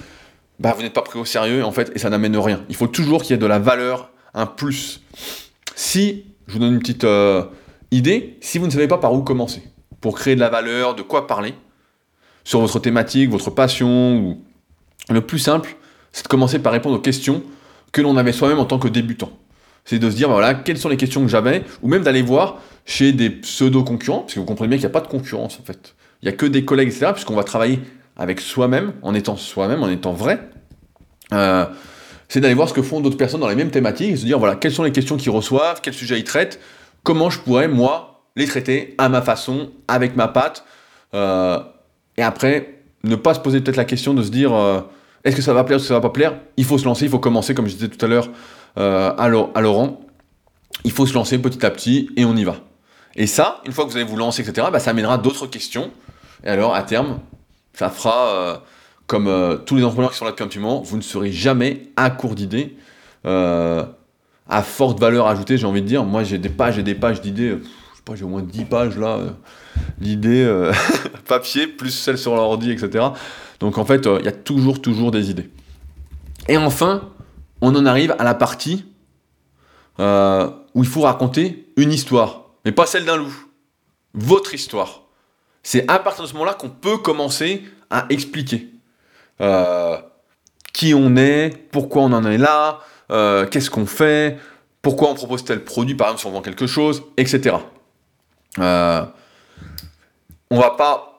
bah, vous n'êtes pas pris au sérieux, en fait, et ça n'amène rien. Il faut toujours qu'il y ait de la valeur, un plus. Si, je vous donne une petite euh, idée, si vous ne savez pas par où commencer, pour créer de la valeur, de quoi parler, sur votre thématique, votre passion, le plus simple, c'est de commencer par répondre aux questions que l'on avait soi-même en tant que débutant. C'est de se dire, voilà, quelles sont les questions que j'avais, ou même d'aller voir chez des pseudo-concurrents, parce que vous comprenez bien qu'il n'y a pas de concurrence en fait. Il n'y a que des collègues, etc., puisqu'on va travailler avec soi-même, en étant soi-même, en étant vrai. Euh, c'est d'aller voir ce que font d'autres personnes dans les mêmes thématiques, et se dire, voilà, quelles sont les questions qu'ils reçoivent, quels sujets ils traitent, comment je pourrais, moi, les traiter à ma façon, avec ma patte, euh, et après, ne pas se poser peut-être la question de se dire euh, est-ce que ça va plaire, est-ce que ça va pas plaire? Il faut se lancer, il faut commencer, comme je disais tout à l'heure euh, à, Laurent. Il faut se lancer petit à petit et on y va. Et ça, une fois que vous allez vous lancer, etc., bah, ça amènera d'autres questions. Et alors, à terme, ça fera euh, comme tous les entrepreneurs qui sont là depuis un petit moment, vous ne serez jamais à court d'idées, à forte valeur ajoutée, j'ai envie de dire. Moi, j'ai des pages et des pages d'idées pas, j'ai au moins 10 pages là, d'idées euh, (laughs) papier, plus celles sur l'ordi, etc. Donc en fait, euh, il y a toujours, toujours des idées. Et enfin, on en arrive à la partie euh, où il faut raconter une histoire, mais pas celle d'un loup, votre histoire. C'est à partir de ce moment-là qu'on peut commencer à expliquer qui on est, pourquoi on en est là, qu'est-ce qu'on fait, pourquoi on propose tel produit, par exemple si on vend quelque chose, etc. Euh, on va pas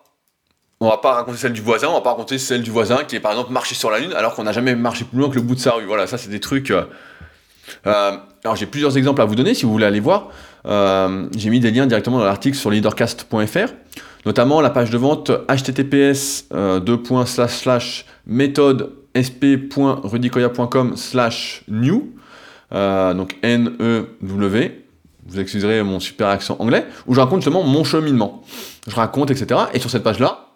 on va pas raconter celle du voisin, on va pas raconter celle du voisin qui est par exemple marché sur la lune alors qu'on n'a jamais marché plus loin que le bout de sa rue. Voilà, ça c'est des trucs. Euh, euh, alors j'ai plusieurs exemples à vous donner si vous voulez aller voir. j'ai mis des liens directement dans l'article sur leadercast.fr, notamment la page de vente https méthode sp.rudicoya.com slash new, donc N-E-W, vous excuserez mon super accent anglais, où je raconte justement mon cheminement. Je raconte, etc. Et sur cette page-là,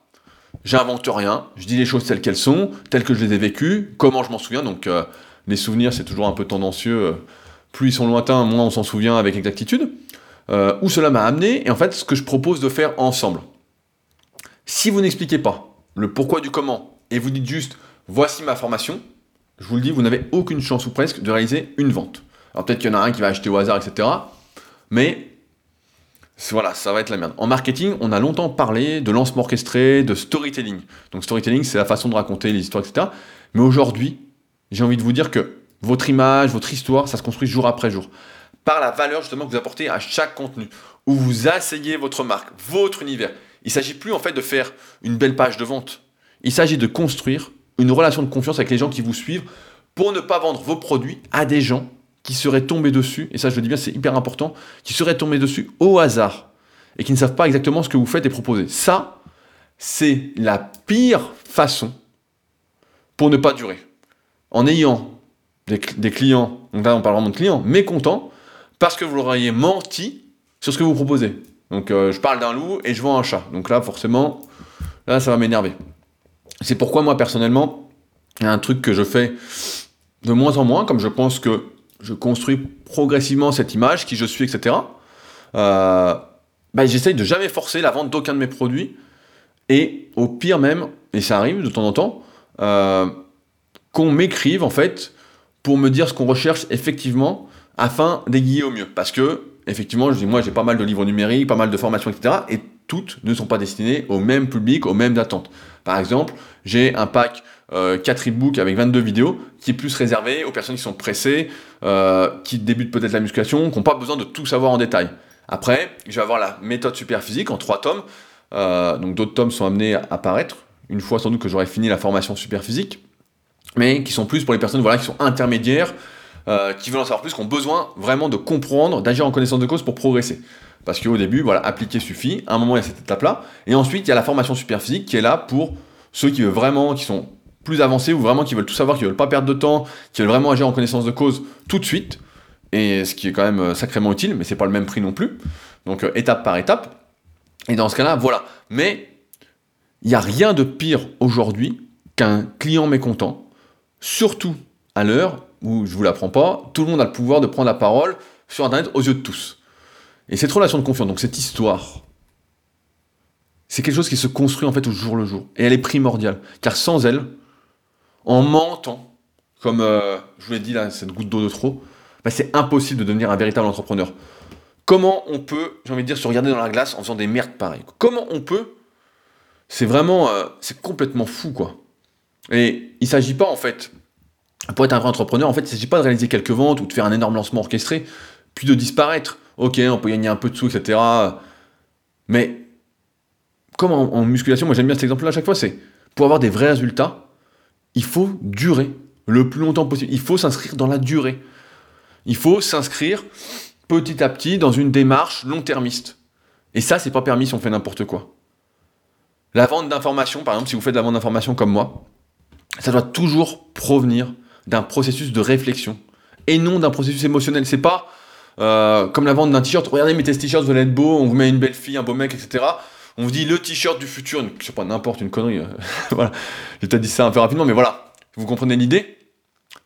j'invente rien, je dis les choses telles qu'elles sont, telles que je les ai vécues, comment je m'en souviens. Donc euh, les souvenirs, c'est toujours un peu tendancieux. Euh, plus ils sont lointains, moins on s'en souvient avec exactitude. Euh, où cela m'a amené, et en fait, ce que je propose de faire ensemble. Si vous n'expliquez pas le pourquoi du comment, et vous dites juste, voici ma formation, je vous le dis, vous n'avez aucune chance ou presque de réaliser une vente. Alors peut-être qu'il y en a un qui va acheter au hasard, etc. Mais voilà, ça va être la merde. En marketing, on a longtemps parlé de lancement orchestré, de storytelling. Donc storytelling, c'est la façon de raconter les histoires, etc. Mais aujourd'hui, j'ai envie de vous dire que votre image, votre histoire, ça se construit jour après jour. Par la valeur justement que vous apportez à chaque contenu, où vous asseyez votre marque, votre univers. Il ne s'agit plus en fait de faire une belle page de vente. Il s'agit de construire une relation de confiance avec les gens qui vous suivent pour ne pas vendre vos produits à des gens qui seraient tombés dessus, et ça je le dis bien, c'est hyper important, qui seraient tombés dessus au hasard et qui ne savent pas exactement ce que vous faites et proposez. Ça, c'est la pire façon pour ne pas durer. En ayant des, clients, donc là on parle vraiment de clients, mécontents, parce que vous leur auriez menti sur ce que vous proposez. Donc euh, je parle d'un loup et je vends un chat. Donc là forcément, là ça va m'énerver. C'est pourquoi moi personnellement, il y a un truc que je fais de moins en moins, comme je pense que je construis progressivement cette image, qui je suis, etc. Euh, bah, j'essaye de jamais forcer la vente d'aucun de mes produits. Et au pire même, et ça arrive de temps en temps, euh, qu'on m'écrive en fait pour me dire ce qu'on recherche effectivement afin d'aiguiller au mieux. Parce que, effectivement, je dis, moi j'ai pas mal de livres numériques, pas mal de formations, etc. Et toutes ne sont pas destinées au même public, aux mêmes attentes. Par exemple, j'ai un pack euh, 4 e-books avec 22 vidéos qui est plus réservé aux personnes qui sont pressées, euh, qui débutent peut-être la musculation, qui n'ont pas besoin de tout savoir en détail. Après, je vais avoir la méthode super physique en 3 tomes. Euh, donc d'autres tomes sont amenés à apparaître, une fois sans doute que j'aurai fini la formation super physique, mais qui sont plus pour les personnes voilà, qui sont intermédiaires, euh, qui veulent en savoir plus, qui ont besoin vraiment de comprendre, d'agir en connaissance de cause pour progresser. Parce qu'au début, voilà, appliquer suffit. À un moment, il y a cette étape-là. Et ensuite, il y a la formation super physique qui est là pour ceux qui veulent vraiment, qui sont plus avancés ou vraiment qui veulent tout savoir, qui veulent pas perdre de temps, qui veulent vraiment agir en connaissance de cause tout de suite. Et ce qui est quand même euh, sacrément utile, mais c'est pas le même prix non plus. Donc euh, étape par étape. Et dans ce cas-là, voilà. Mais il n'y a rien de pire aujourd'hui qu'un client mécontent, surtout à l'heure où, je vous l'apprends pas, tout le monde a le pouvoir de prendre la parole sur Internet aux yeux de tous. Et cette relation de confiance, donc cette histoire, c'est quelque chose qui se construit en fait au jour le jour. Et elle est primordiale. Car sans elle, en mentant, comme euh, je vous l'ai dit là, cette goutte d'eau de trop, bah, c'est impossible de devenir un véritable entrepreneur. Comment on peut, j'ai envie de dire, se regarder dans la glace en faisant des merdes pareilles Comment on peut C'est vraiment, euh, c'est complètement fou quoi. Et il s'agit pas en fait, pour être un vrai entrepreneur, en fait, il ne s'agit pas de réaliser quelques ventes ou de faire un énorme lancement orchestré, puis de disparaître ok, on peut gagner un peu de sous, etc. Mais comme en, musculation, moi j'aime bien cet exemple-là à chaque fois, c'est pour avoir des vrais résultats, il faut durer le plus longtemps possible. Il faut s'inscrire dans la durée. Il faut s'inscrire petit à petit dans une démarche long-termiste. Et ça, c'est pas permis si on fait n'importe quoi. La vente d'informations, par exemple, si vous faites de la vente d'informations comme moi, ça doit toujours provenir d'un processus de réflexion et non d'un processus émotionnel. C'est pas euh, comme la vente d'un t-shirt. Regardez, mettez ce t-shirt, vous allez être beau, on vous met une belle fille, un beau mec, etc. On vous dit le t-shirt du futur, je sais pas, n'importe, une connerie. Euh, (laughs) voilà. J'ai peut-être dit ça un peu rapidement, mais voilà. Vous comprenez l'idée?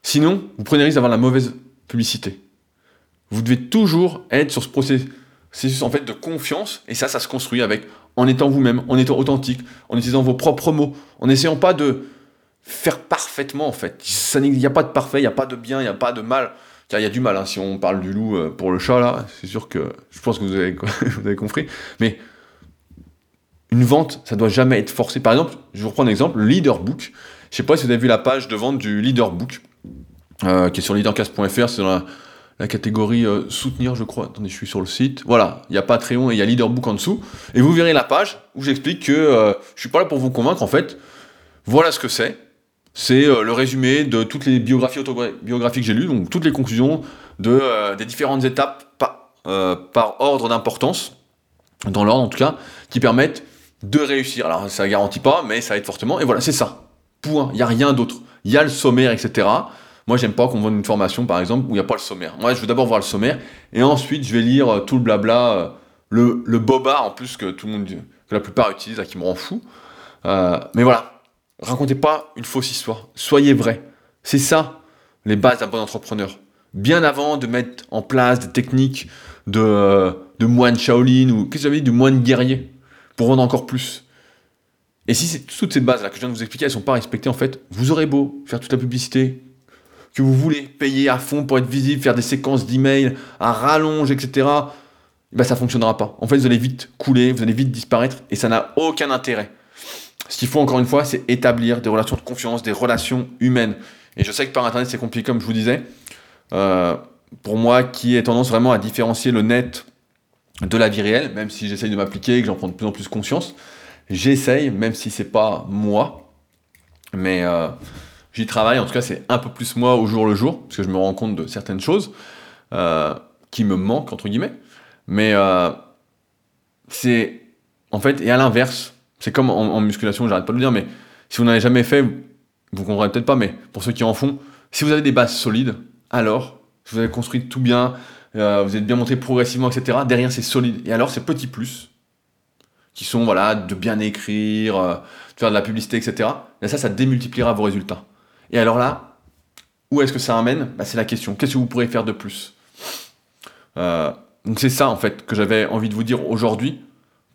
Sinon, vous prenez le risque d'avoir la mauvaise publicité. Vous devez toujours être sur ce processus en fait de confiance, et ça, ça se construit avec en étant vous-même, en étant authentique, en utilisant vos propres mots, en n'essayant pas de faire parfaitement en fait. Il n'y a pas de parfait, il n'y a pas de bien, il n'y a pas de mal il y a du mal, hein, si on parle du loup euh, pour le chat, là, c'est sûr que je pense que vous avez, (laughs) vous compris. Mais une vente, ça doit jamais être forcé. Par exemple, je vous reprends un exemple, le leader book. Je sais pas si vous avez vu la page de vente du leader book, euh, qui est sur leadercast.fr, c'est dans la, catégorie euh, soutenir, je crois. Attendez, je suis sur le site. Voilà, il y a Patreon et il y a leaderbook en dessous. Et vous verrez la page où j'explique que je suis pas là pour vous convaincre, en fait. Voilà ce que c'est c'est euh, le résumé de toutes les biographies autobiographiques que j'ai lues, donc toutes les conclusions de, euh, des différentes étapes euh, par, ordre d'importance, dans l'ordre en tout cas, qui permettent de réussir. Alors ça ne garantit pas, mais ça aide fortement, et voilà, c'est ça. Point, il n'y a rien d'autre. Il y a le sommaire, etc. Moi, j'aime pas qu'on vende une formation, par exemple, où il n'y a pas le sommaire. Moi, je veux d'abord voir le sommaire, et ensuite, je vais lire tout le blabla, le, le bobard, en plus, que tout le monde, que la plupart utilisent, qui me rend fou. mais voilà, Racontez pas une fausse histoire. Soyez vrai. C'est ça, les bases d'un bon entrepreneur. Bien avant de mettre en place des techniques de, euh, de moine Shaolin ou qu'est-ce que j'avais moine guerrier pour vendre encore plus. Et si toutes ces bases-là que je viens de vous expliquer, elles sont pas respectées, en fait, vous aurez beau faire toute la publicité que vous voulez, payer à fond pour être visible, faire des séquences d'emails à rallonge, etc. Ben, ça fonctionnera pas. En fait, vous allez vite couler, vous allez vite disparaître et ça n'a aucun intérêt. Ce qu'il faut encore une fois, c'est établir des relations de confiance, des relations humaines. Et je sais que par Internet, c'est compliqué, comme je vous disais. Euh, pour moi, qui ai tendance vraiment à différencier le net de la vie réelle, même si j'essaye de m'appliquer et que j'en prends de plus en plus conscience, j'essaye, même si c'est pas moi, mais euh, j'y travaille. En tout cas, c'est un peu plus moi au jour le jour, parce que je me rends compte de certaines choses euh, qui me manquent entre guillemets. Mais c'est en fait, et à l'inverse, c'est comme en, musculation, j'arrête pas de le dire, mais si vous n'avez jamais fait, vous comprendrez peut-être pas, mais pour ceux qui en font, si vous avez des bases solides, alors, si vous avez construit tout bien, euh, vous êtes bien monté progressivement, etc., derrière c'est solide. Et alors, ces petits plus, qui sont, voilà, de bien écrire, euh, de faire de la publicité, etc., et ça, ça démultipliera vos résultats. Et alors là, où est-ce que ça amène? Bah, C'est la question. Qu'est-ce que vous pourrez faire de plus? Euh, Donc c'est ça, en fait, que j'avais envie de vous dire aujourd'hui,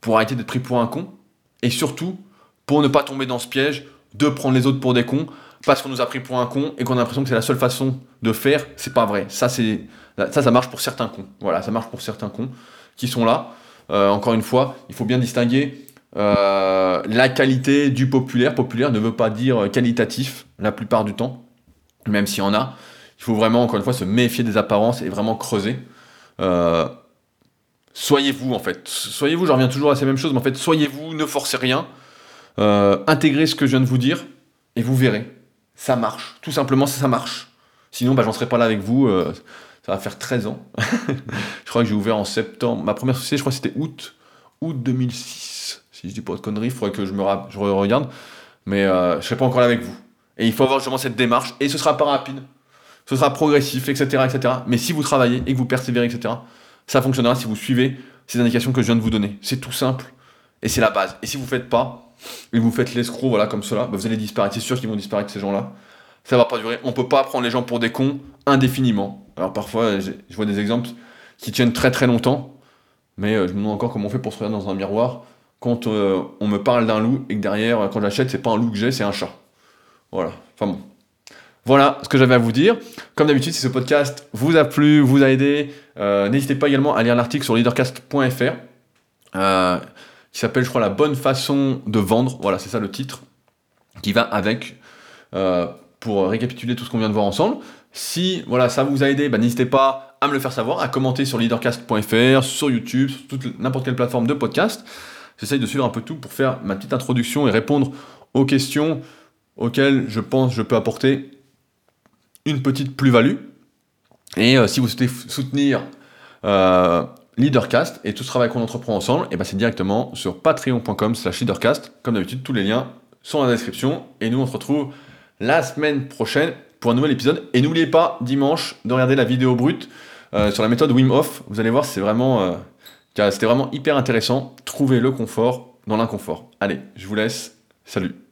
pour arrêter d'être pris pour un con, et surtout, pour ne pas tomber dans ce piège de prendre les autres pour des cons, parce qu'on nous a pris pour un con et qu'on a l'impression que c'est la seule façon de faire, c'est pas vrai. Ça, c'est, ça, ça marche pour certains cons. Voilà, ça marche pour certains cons qui sont là. Euh, encore une fois, il faut bien distinguer euh, la qualité du populaire. Populaire ne veut pas dire qualitatif la plupart du temps, même s'il y en a. Il faut vraiment, encore une fois, se méfier des apparences et vraiment creuser. Euh, soyez vous, en fait. Soyez vous, je reviens toujours à ces mêmes choses, mais en fait, soyez vous, ne forcez rien. intégrez ce que je viens de vous dire et vous verrez. Ça marche. Tout simplement, ça, marche. Sinon, bah, j'en serais pas là avec vous. ça va faire 13 ans. (laughs) je crois que j'ai ouvert en septembre. Ma première société, je crois que c'était août, août 2006 si je dis pas de conneries, il faudrait que je me je regarde. Mais euh, je serai pas encore là avec vous. Et il faut avoir justement cette démarche. Et ce sera pas rapide. Ce sera progressif, etc., etc. Mais si vous travaillez et que vous persévérez, etc., ça fonctionnera si vous suivez ces indications que je viens de vous donner. C'est tout simple. Et c'est la base. Et si vous ne faites pas, et vous faites l'escroc, voilà, comme cela, bah, vous allez disparaître. C'est sûr qu'ils vont disparaître, ces gens-là. Ça va pas durer. On peut pas prendre les gens pour des cons indéfiniment. Alors parfois, je vois des exemples qui tiennent très très longtemps. Mais euh, je me demande encore comment on fait pour se regarder dans un miroir quand euh, on me parle d'un loup et que derrière, quand j'achète, c'est pas un loup que j'ai, c'est un chat. Voilà. Enfin bon. Voilà ce que j'avais à vous dire. Comme d'habitude, si ce podcast vous a plu, vous a aidé, n'hésitez pas également à lire l'article sur leadercast.fr euh, qui s'appelle, je crois, La bonne façon de vendre. Voilà, c'est ça le titre qui va avec pour récapituler tout ce qu'on vient de voir ensemble. Si voilà, ça vous a aidé, bah, n'hésitez pas à me le faire savoir, à commenter sur leadercast.fr, sur YouTube, sur n'importe quelle plateforme de podcast. J'essaye de suivre un peu tout pour faire ma petite introduction et répondre aux questions auxquelles je pense je peux apporter une petite plus-value. Et euh, si vous souhaitez soutenir euh, Leadercast et tout ce travail qu'on entreprend ensemble, et eh ben c'est directement sur patreon.com slash leadercast. Comme d'habitude, tous les liens sont dans la description. Et nous, on se retrouve la semaine prochaine pour un nouvel épisode. Et n'oubliez pas, dimanche, de regarder la vidéo brute euh, sur la méthode Wim Hof. Vous allez voir, c'est vraiment c'était vraiment hyper intéressant. Trouver le confort dans l'inconfort. Allez, je vous laisse. Salut.